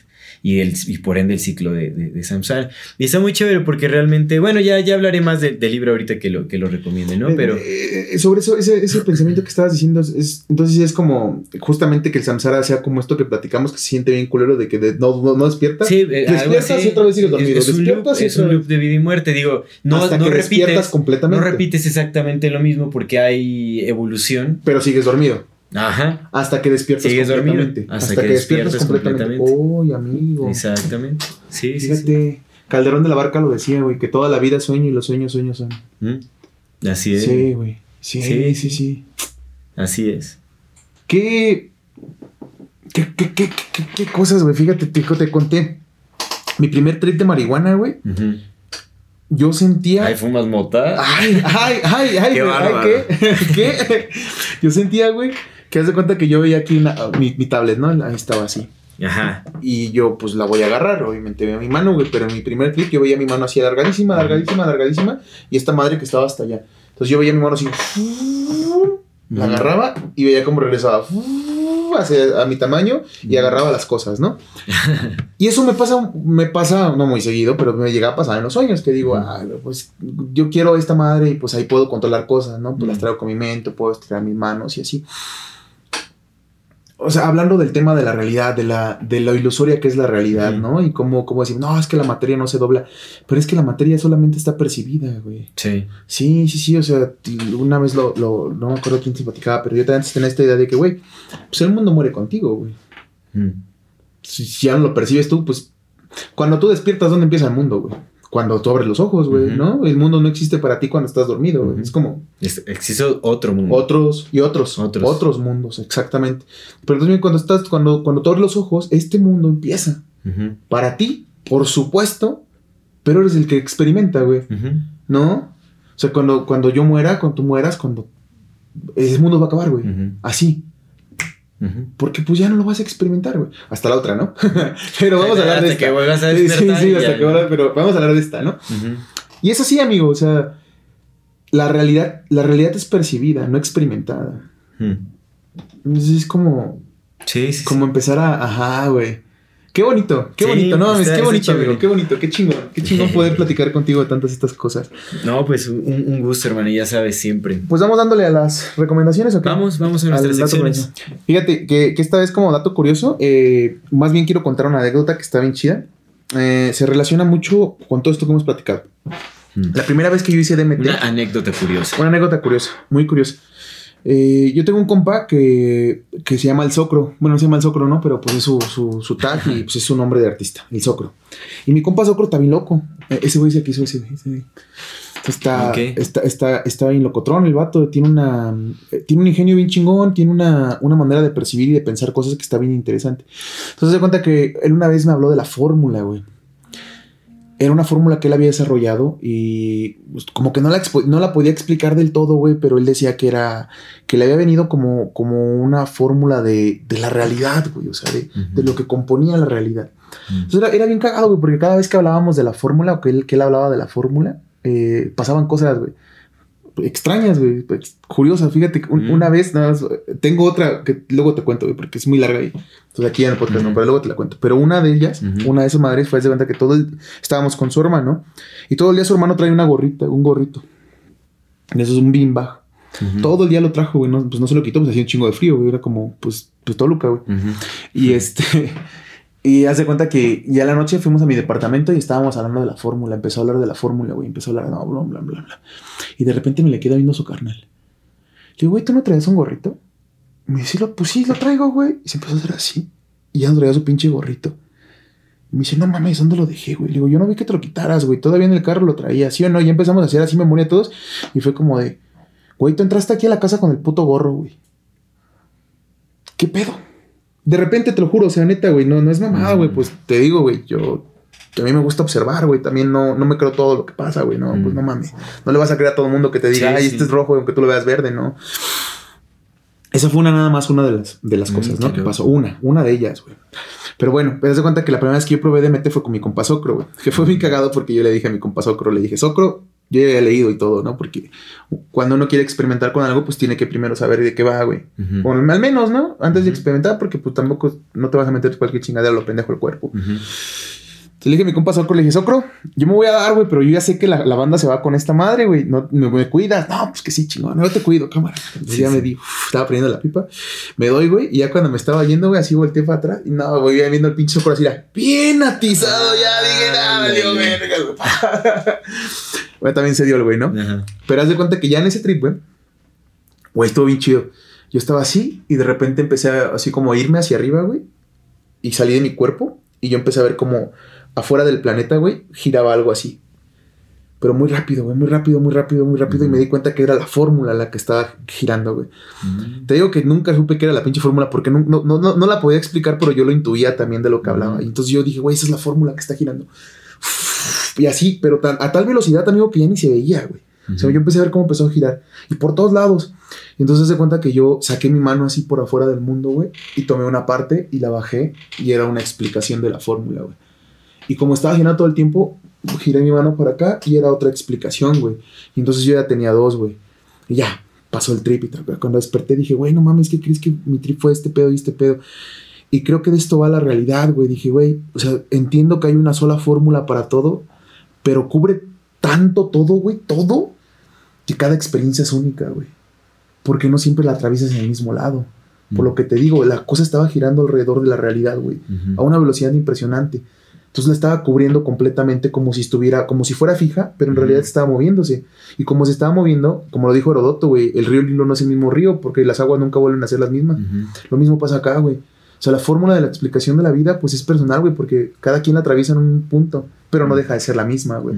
A: Y, el, y por ende el ciclo de, de, de samsara. Y está muy chévere porque realmente, bueno, ya, ya hablaré más de- del libro ahorita que lo, que lo recomiende, ¿no? Pero
B: Eh, eh, sobre eso, ese, ese pensamiento que estabas diciendo, es, es- entonces es como justamente que el samsara sea como esto que platicamos, que se siente bien culero de que de- no, no, no despierta.
A: sí, eh,
B: despiertas
A: así.
B: y otra vez sigues dormido.
A: Es, es un loop, es un de vida y muerte. Digo, no,
B: Hasta
A: no
B: que
A: repites,
B: completamente.
A: no repites exactamente lo mismo porque hay evolución.
B: Pero sigues dormido.
A: Ajá.
B: Hasta que despiertas
A: Sigues dormido.
B: completamente.
A: Hasta
B: Hasta,
A: que
B: que, despiertas,
A: despiertas
B: completamente. Uy, amigo.
A: Exactamente. Sí, sí, sí.
B: Fíjate, Calderón de la Barca lo decía, güey, que toda la vida sueño y los sueños, sueños son.
A: Mm. Así es.
B: Sí, güey. Sí,
A: Sí.
B: sí, sí,
A: Así es.
B: ¿Qué, qué, qué, qué, qué- cosas, güey? Fíjate, te, te conté. Mi primer trip de marihuana, güey. Yo sentía.
A: Ay, fumas mota.
B: Ay, ay, ay, ay,
A: Qué
B: güey, ay. ¿qué? ¿Qué? Yo sentía, güey, que haz de cuenta que yo veía aquí una- mi, mi tablet, ¿no? Ahí estaba así.
A: Ajá.
B: Y yo, pues la voy a agarrar, obviamente veo mi mano, güey, pero en mi primer clip yo veía mi mano así alargadísima, alargadísima, alargadísima, y esta madre que estaba hasta allá. Entonces yo veía mi mano así, la agarraba y veía cómo regresaba hacia a mi tamaño y agarraba las cosas, ¿no? y eso me pasa, me pasa, no muy seguido, pero me llega a pasar en los sueños, que digo, ah, pues yo quiero esta madre y pues ahí puedo controlar cosas, ¿no? Pues las traigo con mi mente, puedo estirar mis manos y así. O sea, hablando del tema de la realidad, de la, de lo ilusoria que es la realidad. ¿no? Y cómo, cómo decir, no, es que la materia no se dobla. Pero es que la materia solamente está percibida, güey.
A: Sí.
B: Sí, sí, sí, o sea, una vez lo, lo- no me acuerdo quién se platicaba, pero yo también antes tenía esta idea de que, güey, pues el mundo muere contigo, güey.
A: Mm.
B: Si, si ya no lo percibes tú, pues cuando tú despiertas, ¿dónde empieza el mundo, güey? Cuando tú abres los ojos, güey. ¿no? El mundo no existe para ti cuando estás dormido, güey. Es como
A: Es- Existe otro mundo.
B: otros y otros,
A: Otros.
B: otros, mundos, exactamente. Pero entonces cuando estás, cuando, cuando tú abres los ojos, este mundo empieza. Para ti, por supuesto, pero eres el que experimenta, güey. ¿No? O sea, cuando, cuando yo muera, cuando tú mueras, cuando ese mundo va a acabar, güey.
A: Ujú.
B: Porque pues ya no lo vas a experimentar, güey. Hasta la otra, ¿no? pero vamos a hablar de
A: Hasta
B: esta.
A: que vuelvas a
B: Sí, sí, sí, hasta que vuelvas, pero vamos a hablar de esta, ¿no? Y es así, amigo, o sea, la realidad, la realidad es percibida, no experimentada. Entonces es como,
A: Sí, sí.
B: como empezar a, ajá, güey. Qué bonito, qué
A: Sí,
B: bonito, no mames, qué bonito, amigo, qué bonito, qué chingón, qué chingón poder platicar contigo de tantas estas cosas.
A: No, pues un, un gusto, hermano, y ya sabes, siempre.
B: Pues vamos dándole a las recomendaciones, ¿o qué?
A: Vamos, vamos a nuestras secciones.
B: Fíjate que, que esta vez como dato curioso, eh, más bien quiero contar una anécdota que está bien chida. Eh, se relaciona mucho con todo esto que hemos platicado.
A: Mm.
B: La primera vez que yo hice DMT,
A: Una anécdota curiosa.
B: una anécdota curiosa, muy curiosa. Eh, yo tengo un compa que, que se llama El Socro. Bueno, no se llama El Socro, ¿no? Pero pues es su, su, su tag y pues es su nombre de artista, El Socro. Y mi compa Socro está bien loco. Eh, ese güey se quiso ese güey. ese güey. Está, está, está, está bien locotrón el vato. Tiene, una, eh, tiene un ingenio bien chingón. Tiene una, una manera de percibir y de pensar cosas que está bien interesante. Entonces se cuenta que él una vez me habló de la fórmula, güey. Era una fórmula que él había desarrollado y pues, como que no la, no la podía explicar del todo, güey, pero él decía que era, que le había venido como, como una fórmula de, de la realidad, güey, o sea, de, de lo que componía la realidad. Entonces era, era bien cagado, güey, porque cada vez que hablábamos de la fórmula o que él, que él hablaba de la fórmula, eh, pasaban cosas, güey, extrañas, güey, pues, curiosas. Fíjate, que un-
A: Mm.
B: una vez, nada más, tengo otra que luego te cuento, güey, porque es muy larga y entonces aquí en el podcast no,
A: Ujú.
B: pero luego te la cuento. Pero una de ellas, una de esas madres fue de cuenta que todo el- estábamos con su hermano y todo el día su hermano trae una gorrita, un gorrito. Y eso es un.
A: Ujú.
B: Todo el día lo trajo, güey, no, pues no se lo quitó, pues hacía un chingo de frío, güey, era como, pues, pues Toluca, güey. Y este. Y hace cuenta que ya la noche fuimos a mi departamento y estábamos hablando de la fórmula. Empezó a hablar de la fórmula, güey. Empezó a hablar, no, bla, bla, bla, bla. Y de repente me le queda viendo su carnal. Le digo, güey, ¿tú no traes un gorrito? Y me dice, "Lo- pues sí, lo traigo, güey. Y se empezó a hacer así. Y ya no traía su pinche gorrito. Y me dice, no mames, ¿dónde lo dejé, güey? Le digo, yo no vi que te lo quitaras, güey. Todavía en el carro lo traía, ¿sí o no? Ya empezamos a hacer así memoria todos. Y fue como de, güey, tú entraste aquí a la casa con el puto gorro, güey. ¿Qué pedo? De repente, te lo juro, o sea, neta, güey, no, no es mamada, güey. Pues te digo, güey, yo que a mí me gusta observar, güey. También no, no me creo todo lo que pasa, güey. No, pues
A: Mm.
B: no mames. No le vas a creer a todo el mundo que te diga,
A: Sí,
B: ay,
A: sí.
B: este es rojo, aunque tú lo veas verde, ¿no? Esa fue una nada más una de las, de las
A: Mm,
B: cosas, ¿no? Que pasó. Una, una de ellas, güey. Pero bueno, te das cuenta que la primera vez que yo probé DMT fue con mi compa Socro, güey. Que fue bien cagado porque yo le dije a mi compa Socro, le dije, Socro, yo ya había leído y todo, ¿no? Porque cuando uno quiere experimentar con algo, pues tiene que primero saber de qué va, güey. O al menos, ¿no? Antes de experimentar, porque pues tampoco no te vas a meter cualquier chingadera lo pendejo el cuerpo. Le dije a mi compa Socro, le dije, Socro, yo me voy a dar, güey, pero yo ya sé que la, la banda se va con esta madre, güey. No, me, me cuidas. No, pues que sí, chingón. No te cuido, cámara. Entonces
A: Sí,
B: ya
A: sí.
B: me di, uf, estaba prendiendo la pipa. Me doy, güey. Y ya cuando me estaba yendo, güey, así volteé para atrás. Y no, güey, iba viendo el pinche Socro así, era bien atizado. Ya dije, nada, valió
A: Ándale.
B: verga. Güey, también se dio el güey, ¿no?
A: Ajá.
B: Pero haz de cuenta que ya en ese trip, güey, güey, estuvo bien chido. Yo estaba así y de repente empecé a, así como a irme hacia arriba, güey. Y salí de mi cuerpo y yo empecé a ver como afuera del planeta, güey, giraba algo así. Pero muy rápido, güey, muy rápido, muy rápido, muy rápido. Y me di cuenta que era la fórmula la que estaba girando, güey. Te digo que nunca supe que era la pinche fórmula porque no, no, no, no la podía explicar, pero yo lo intuía también de lo que hablaba. Y entonces yo dije, güey, esa es la fórmula que está girando. Y así, pero tan- a tal velocidad, amigo, que ya ni se veía, güey. O sea, yo empecé a ver cómo empezó a girar. Y por todos lados. Y entonces se cuenta que yo saqué mi mano así por afuera del mundo, güey. Y tomé una parte y la bajé. Y era una explicación de la fórmula, güey. Y como estaba girando todo el tiempo, giré mi mano para acá y era otra explicación, güey. Y entonces yo ya tenía dos, güey. Y ya, pasó el trip y tal. Pero cuando desperté dije, güey, no mames, ¿qué crees que mi trip fue este pedo y este pedo? Y creo que de esto va la realidad, güey. Dije, güey, o sea, entiendo que hay una sola fórmula para todo, pero cubre tanto todo, güey, todo, que cada experiencia es única, güey. Porque no siempre la atraviesas en el mismo lado. Por lo que te digo, la cosa estaba girando alrededor de la realidad, güey. A una velocidad impresionante. Entonces la estaba cubriendo completamente como si estuviera, como si fuera fija, pero en realidad estaba moviéndose. Y como se estaba moviendo, como lo dijo Herodoto, güey, el río Nilo no es el mismo río porque las aguas nunca vuelven a ser las mismas. Lo mismo pasa acá, güey. O sea, la fórmula de la explicación de la vida, pues es personal, güey, porque cada quien la atraviesa en un punto, pero no deja de ser la misma, güey.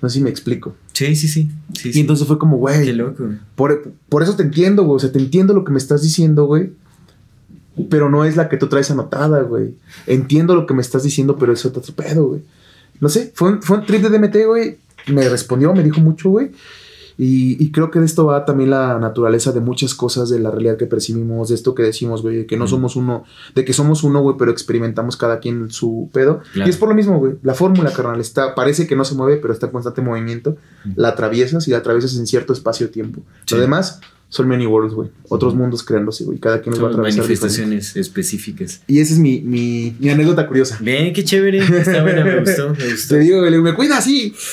B: No sé si me explico.
A: Sí, sí, sí. sí,
B: Y
A: sí.
B: entonces fue como,
A: Qué
B: güey,
A: loco.
B: por, por eso te entiendo, güey. O sea, te entiendo lo que me estás diciendo, güey. Pero no es la que tú traes anotada, güey. Entiendo lo que me estás diciendo, pero es otro pedo, güey. No sé, fue un, fue un trip de DMT, güey. Me respondió, me dijo mucho, güey. Y, y creo que de esto va también la naturaleza de muchas cosas de la realidad que percibimos, de esto que decimos, güey, de que no somos uno, de que somos uno, güey, pero experimentamos cada quien su pedo.
A: Claro.
B: Y es por lo mismo, güey. La fórmula, carnal, está, parece que no se mueve, pero está en constante movimiento. La atraviesas y la atraviesas en cierto espacio-tiempo.
A: Sí.
B: Lo demás son many worlds, güey. Otros mundos creándose, güey. Cada quien los va a atravesar. diferente.
A: manifestaciones específicas.
B: Y esa es mi, mi, mi anécdota curiosa.
A: Bien, qué chévere. Está buena, me gustó, me gustó.
B: Te digo, me cuida así.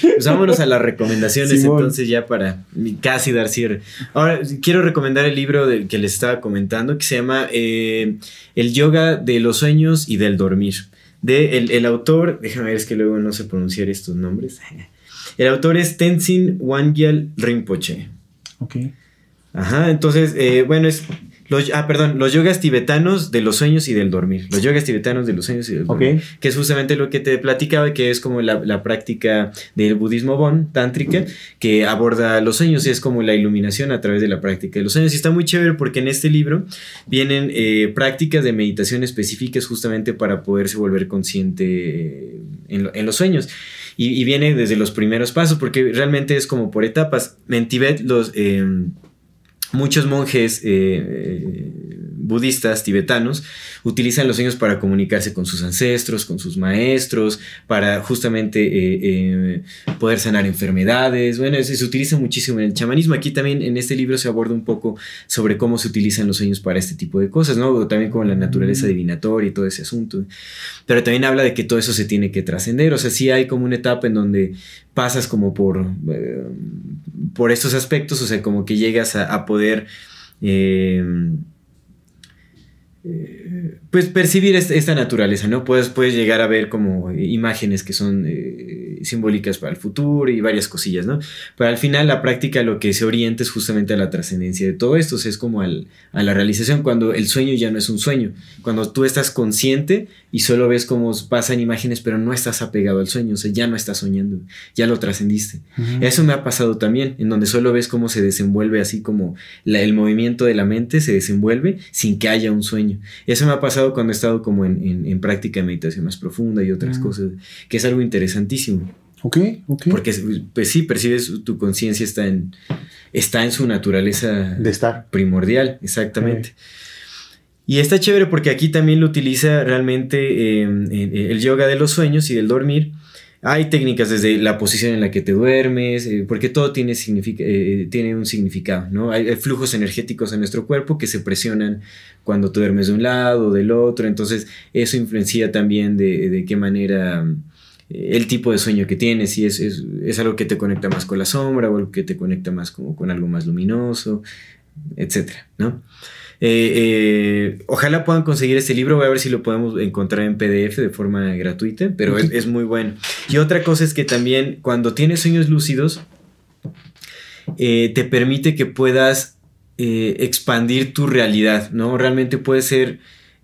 A: Pues vámonos a las recomendaciones
B: Simón.
A: entonces ya para casi dar cierre. Ahora, quiero recomendar el libro del que les estaba comentando que se llama eh, El yoga de los sueños y del dormir. De el, el autor, déjame ver, es que luego no sé pronunciar estos nombres. El autor es Tenzin Wangyal Rinpoche.
B: Ok.
A: Ajá, entonces, eh, bueno, es. Los, ah, perdón, los yogas tibetanos de los sueños y del dormir. Los yogas tibetanos de los sueños y del dormir.
B: Ok.
A: Que es justamente lo que te platicaba, que es como la, la práctica del budismo Bon, tántrica, que aborda los sueños y es como la iluminación a través de la práctica de los sueños. Y está muy chévere porque en este libro vienen eh, prácticas de meditación específicas justamente para poderse volver consciente eh, en, lo- en los sueños. Y, viene desde los primeros pasos, porque realmente es como por etapas. En Tibet, los. eh, muchos monjes eh, eh, budistas tibetanos utilizan los sueños para comunicarse con sus ancestros, con sus maestros, para justamente eh, eh, poder sanar enfermedades. Bueno, se, se utiliza muchísimo en el chamanismo. Aquí también en este libro se aborda un poco sobre cómo se utilizan los sueños para este tipo de cosas, ¿no? También con la naturaleza divinatoria y todo ese asunto. Pero también habla de que todo eso se tiene que trascender. O sea, sí hay como una etapa en donde pasas como por, eh, por estos aspectos, o sea, como que llegas a, a poder... eh, pues percibir est- esta naturaleza, ¿no? Puedes, puedes llegar a ver como imágenes que son eh, eh, simbólicas para el futuro y varias cosillas, ¿no? Pero al final la práctica lo que se orienta es justamente a la trascendencia de todo esto, o sea, es como al- a la realización cuando el sueño ya no es un sueño, cuando tú estás consciente y solo ves cómo pasan imágenes, pero no estás apegado al sueño, o sea, ya no estás soñando, ya lo trascendiste. Eso me ha pasado también, en donde solo ves cómo se desenvuelve así como la- el movimiento de la mente se desenvuelve sin que haya un sueño. Eso me ha pasado cuando he estado como en, en- en práctica de meditación más profunda y otras cosas, que es algo interesantísimo.
B: Ok, ok.
A: Porque, pues sí, percibes tu conciencia está en, está en su naturaleza
B: De estar.
A: primordial, exactamente. Y está chévere porque aquí también lo utiliza realmente eh, eh, el yoga de los sueños y del dormir. Hay técnicas desde la posición en la que te duermes, eh, porque todo tiene, significa- eh, tiene un significado, ¿no? Hay, hay flujos energéticos en nuestro cuerpo que se presionan cuando tú duermes de un lado o del otro, entonces eso influencia también de, de qué manera eh, el tipo de sueño que tienes, si es, es, es algo que te conecta más con la sombra o algo que te conecta más como con algo más luminoso, etcétera, ¿no? Eh, eh, ojalá puedan conseguir este libro, voy a ver si lo podemos encontrar en PDF de forma gratuita, pero es, es muy bueno. Y otra cosa es que también cuando tienes sueños lúcidos, eh, te permite que puedas expandir tu realidad, ¿no? Realmente puede ser,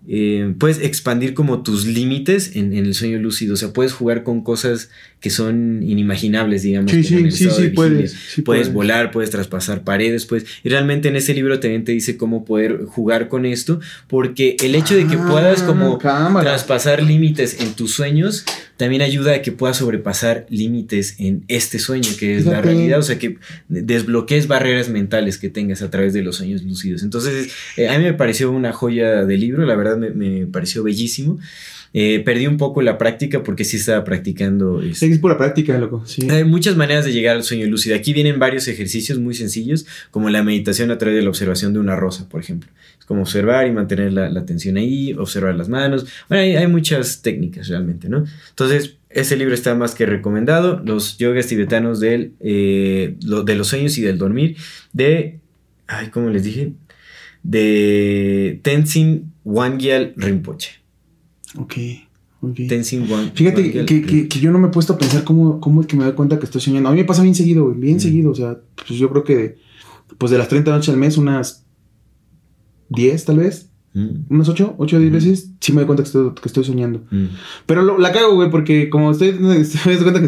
A: eh, puedes expandir como tus límites en, en el sueño lúcido, o sea, puedes jugar con cosas que son inimaginables, digamos.
B: Sí, sí, sí, sí, puedes, sí
A: puedes
B: puedes.
A: volar, puedes traspasar paredes, pues, y realmente en ese libro también te dice cómo poder jugar con esto, porque el hecho de que
B: Ah,
A: puedas como
B: cámara.
A: traspasar límites en tus sueños también ayuda a que puedas sobrepasar límites en este sueño que es la realidad, o sea que desbloquees barreras mentales que tengas a través de los sueños lúcidos. Entonces, eh, a mí me pareció una joya de libro, la verdad me, me pareció bellísimo. Eh, perdí un poco la práctica porque sí estaba practicando. Este,
B: es pura práctica, loco. Sí.
A: hay muchas maneras de llegar al sueño lúcido. Aquí vienen varios ejercicios muy sencillos, como la meditación a través de la observación de una rosa, por ejemplo. Es como observar y mantener la, la atención ahí, observar las manos. Bueno, hay, hay muchas técnicas realmente, ¿no? Entonces, ese libro está más que recomendado. Los yogas tibetanos del, eh, lo- de los sueños y del dormir, de. Ay, ¿cómo les dije? De Tenzin Wangyal Rinpoche.
B: Ok, ok.
A: Tenzin Wan-
B: Fíjate que, que- que yo no me he puesto a pensar cómo, cómo es que me doy cuenta que estoy soñando. A mí me pasa bien seguido, bien
A: Mm.
B: seguido. O sea, pues yo creo que pues de las 30 noches al mes, unas 10 tal vez,
A: Mm,
B: unas 8, 8 o 10 veces, sí me doy cuenta que estoy, que estoy soñando.
A: mm.
B: Pero lo- la cago, güey, porque como estoy, me doy cuenta que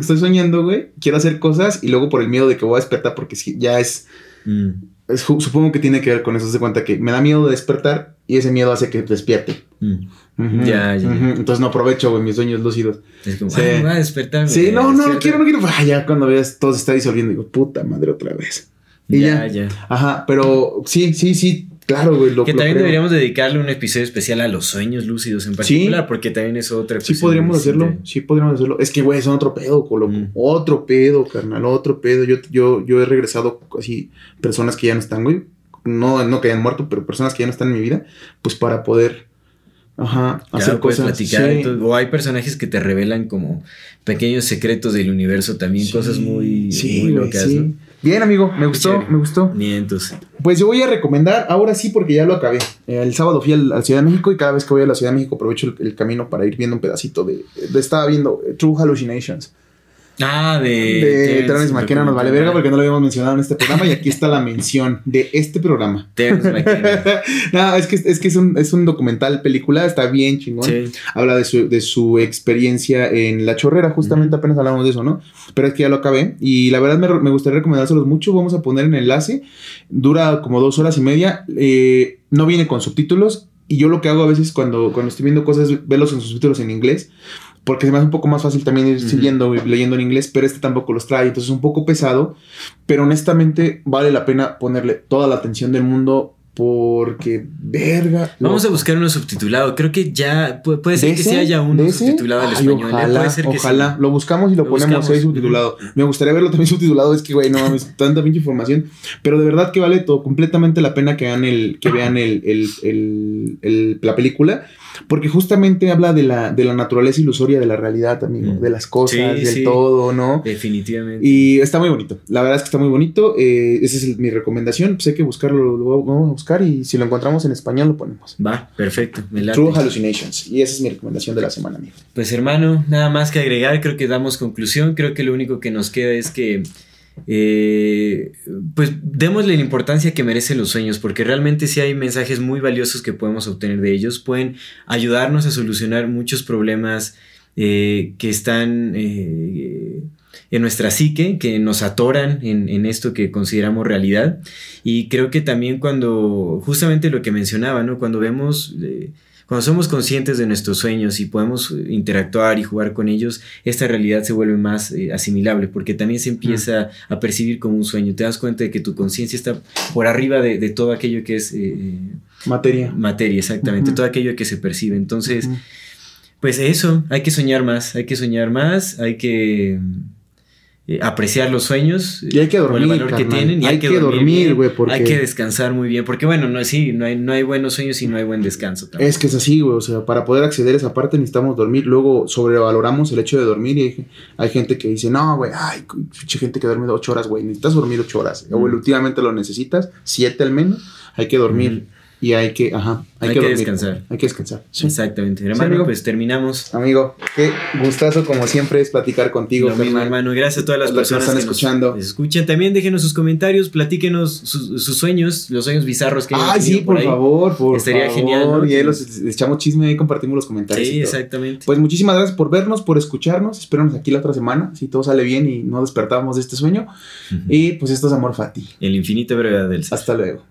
B: estoy, soñando, güey, quiero hacer cosas y luego por el miedo de que voy a despertar, porque si ya es,
A: Mm.
B: es- supongo que tiene que ver con eso. Se cuenta que me da miedo de despertar y ese miedo hace que despierte.
A: Mm. Ya, ya.
B: Entonces no aprovecho, güey, mis sueños lúcidos.
A: Es como,
B: Sí.
A: "Ay, me voy a despertar.
B: Sí, no, no, no
A: despierta".
B: quiero, no quiero. Ah, ya cuando veas todo se está disolviendo, digo, puta madre, otra vez. Y
A: Ya,
B: ya.
A: ya.
B: Ajá, pero sí, sí, sí, claro, güey. Lo,
A: Que
B: lo
A: también
B: creo.
A: deberíamos dedicarle un episodio especial a los sueños lúcidos en particular, porque también es otra
B: Sí, podríamos hacerlo. Sí, podríamos hacerlo. Es que, güey, son otro pedo, colo.
A: Mm.
B: Otro pedo, carnal, otro pedo. Yo, yo, yo he regresado así, personas que ya no están, güey. No, no que hayan muerto, pero personas que ya no están en mi vida, pues para poder, ajá,
A: Claro,
B: hacer
A: puedes
B: cosas.
A: platicar.
B: Sí.
A: entonces, o hay personajes que te revelan como pequeños secretos del universo también,
B: Sí,
A: cosas muy,
B: sí,
A: muy locas.
B: Bien, amigo, me gustó,
A: chévere.
B: me gustó.
A: Nietos.
B: Pues yo voy a recomendar, ahora sí, porque ya lo acabé. El sábado fui a la Ciudad de México y cada vez que voy a la Ciudad de México aprovecho el, el camino para ir viendo un pedacito de. de- estaba viendo eh, True Hallucinations.
A: Ah, de.
B: de
A: Terence
B: McKenna nos vale verga porque no lo habíamos mencionado en este programa y aquí está la mención de este programa.
A: Terence McKenna.
B: no, es que, es, que es, un, es un documental, película, está bien chingón.
A: Sí.
B: Habla de su, de su experiencia en La Chorrera, justamente apenas hablamos de eso, ¿no? Pero es que ya lo acabé y la verdad me, me gustaría recomendárselos mucho. Vamos a poner en enlace, dura como dos horas y media, eh, no viene con subtítulos y yo lo que hago a veces cuando, cuando estoy viendo cosas verlos en subtítulos en inglés. Porque se me hace un poco más fácil también ir siguiendo y leyendo en inglés, pero este tampoco los trae, entonces es un poco pesado, pero honestamente vale la pena ponerle toda la atención del mundo porque, verga.
A: Vamos a buscar uno subtitulado. Creo que ya pu- puede ser
B: ¿De
A: que sí haya uno subtitulado al español. ¿eh?
B: Ojalá,
A: puede ser que
B: ojalá.
A: sí.
B: Lo buscamos y lo,
A: Lo
B: ponemos ahí subtitulado. Me gustaría verlo también subtitulado. Es que, güey, no mames, tanta pinche información. Pero de verdad que vale todo completamente la pena que vean el, que vean el- el- el- la película. Porque justamente habla de la, de la naturaleza ilusoria de la realidad, amigo,
A: Mm.
B: de las cosas,
A: Sí,
B: del
A: sí.
B: todo, ¿no?
A: Definitivamente.
B: Y está muy bonito. La verdad es que está muy bonito. Eh, esa es el- mi recomendación. Pues hay que buscarlo, lo vamos a buscar y si lo encontramos en español lo ponemos.
A: Va, perfecto. me late.
B: True Hallucinations. Y esa es mi recomendación de la semana, amigo.
A: Pues hermano, nada más que agregar, creo que damos conclusión, creo que lo único que nos queda es que eh, pues démosle la importancia que merecen los sueños, porque realmente sí hay mensajes muy valiosos que podemos obtener de ellos, pueden ayudarnos a solucionar muchos problemas eh, que están eh, en nuestra psique, que nos atoran en, en esto que consideramos realidad. Y creo que también cuando, justamente lo que mencionaba, ¿no? Cuando vemos... cuando somos conscientes de nuestros sueños y podemos eh, interactuar y jugar con ellos, esta realidad se vuelve más eh, asimilable porque también se empieza a percibir como un sueño. Te das cuenta de que tu conciencia está por arriba de, de todo aquello que es eh,
B: Materia.
A: materia, exactamente, todo aquello que se percibe. Entonces, pues eso, hay que soñar más, hay que soñar más, hay que eh, apreciar los sueños
B: Y hay que
A: por el
B: dormir,
A: valor que tienen y hay,
B: Hay
A: que,
B: que
A: dormir,
B: dormir, güey, porque-
A: hay que descansar muy bien, porque bueno, no, sí, no hay, no hay buenos sueños si no hay buen descanso. tampoco.
B: Es que es así, güey. O sea, para poder acceder a esa parte necesitamos dormir. Luego sobrevaloramos el hecho de dormir y hay, hay gente que dice, no, güey, ay, gente que duerme ocho horas, güey. Necesitas dormir ocho horas. O
A: Mm.
B: últimamente lo necesitas, siete al menos. Hay que dormir y hay que, ajá, hay,
A: Hay
B: que,
A: descansar.
B: Hay que descansar. Sí.
A: Exactamente, hermano,
B: amigo.
A: pues terminamos.
B: Amigo, qué gustazo como siempre es platicar contigo,
A: Lo mismo, hermano. Gracias a todas las
B: A
A: personas
B: están
A: que nos-
B: escuchando.
A: nos escuchan. También déjenos sus comentarios, platíquenos sus, sus sueños, los sueños bizarros que tenido
B: sí, por
A: ahí.
B: favor, por
A: Estaría
B: favor.
A: genial, ¿no?
B: Y ahí los echamos chisme y compartimos los comentarios.
A: Sí, exactamente.
B: Pues muchísimas gracias por vernos, por escucharnos. Espéranos aquí la otra semana, si todo sale bien y no despertamos de este sueño. Y pues esto es Amor Fati.
A: El infinito brevedad del ser.
B: Hasta luego.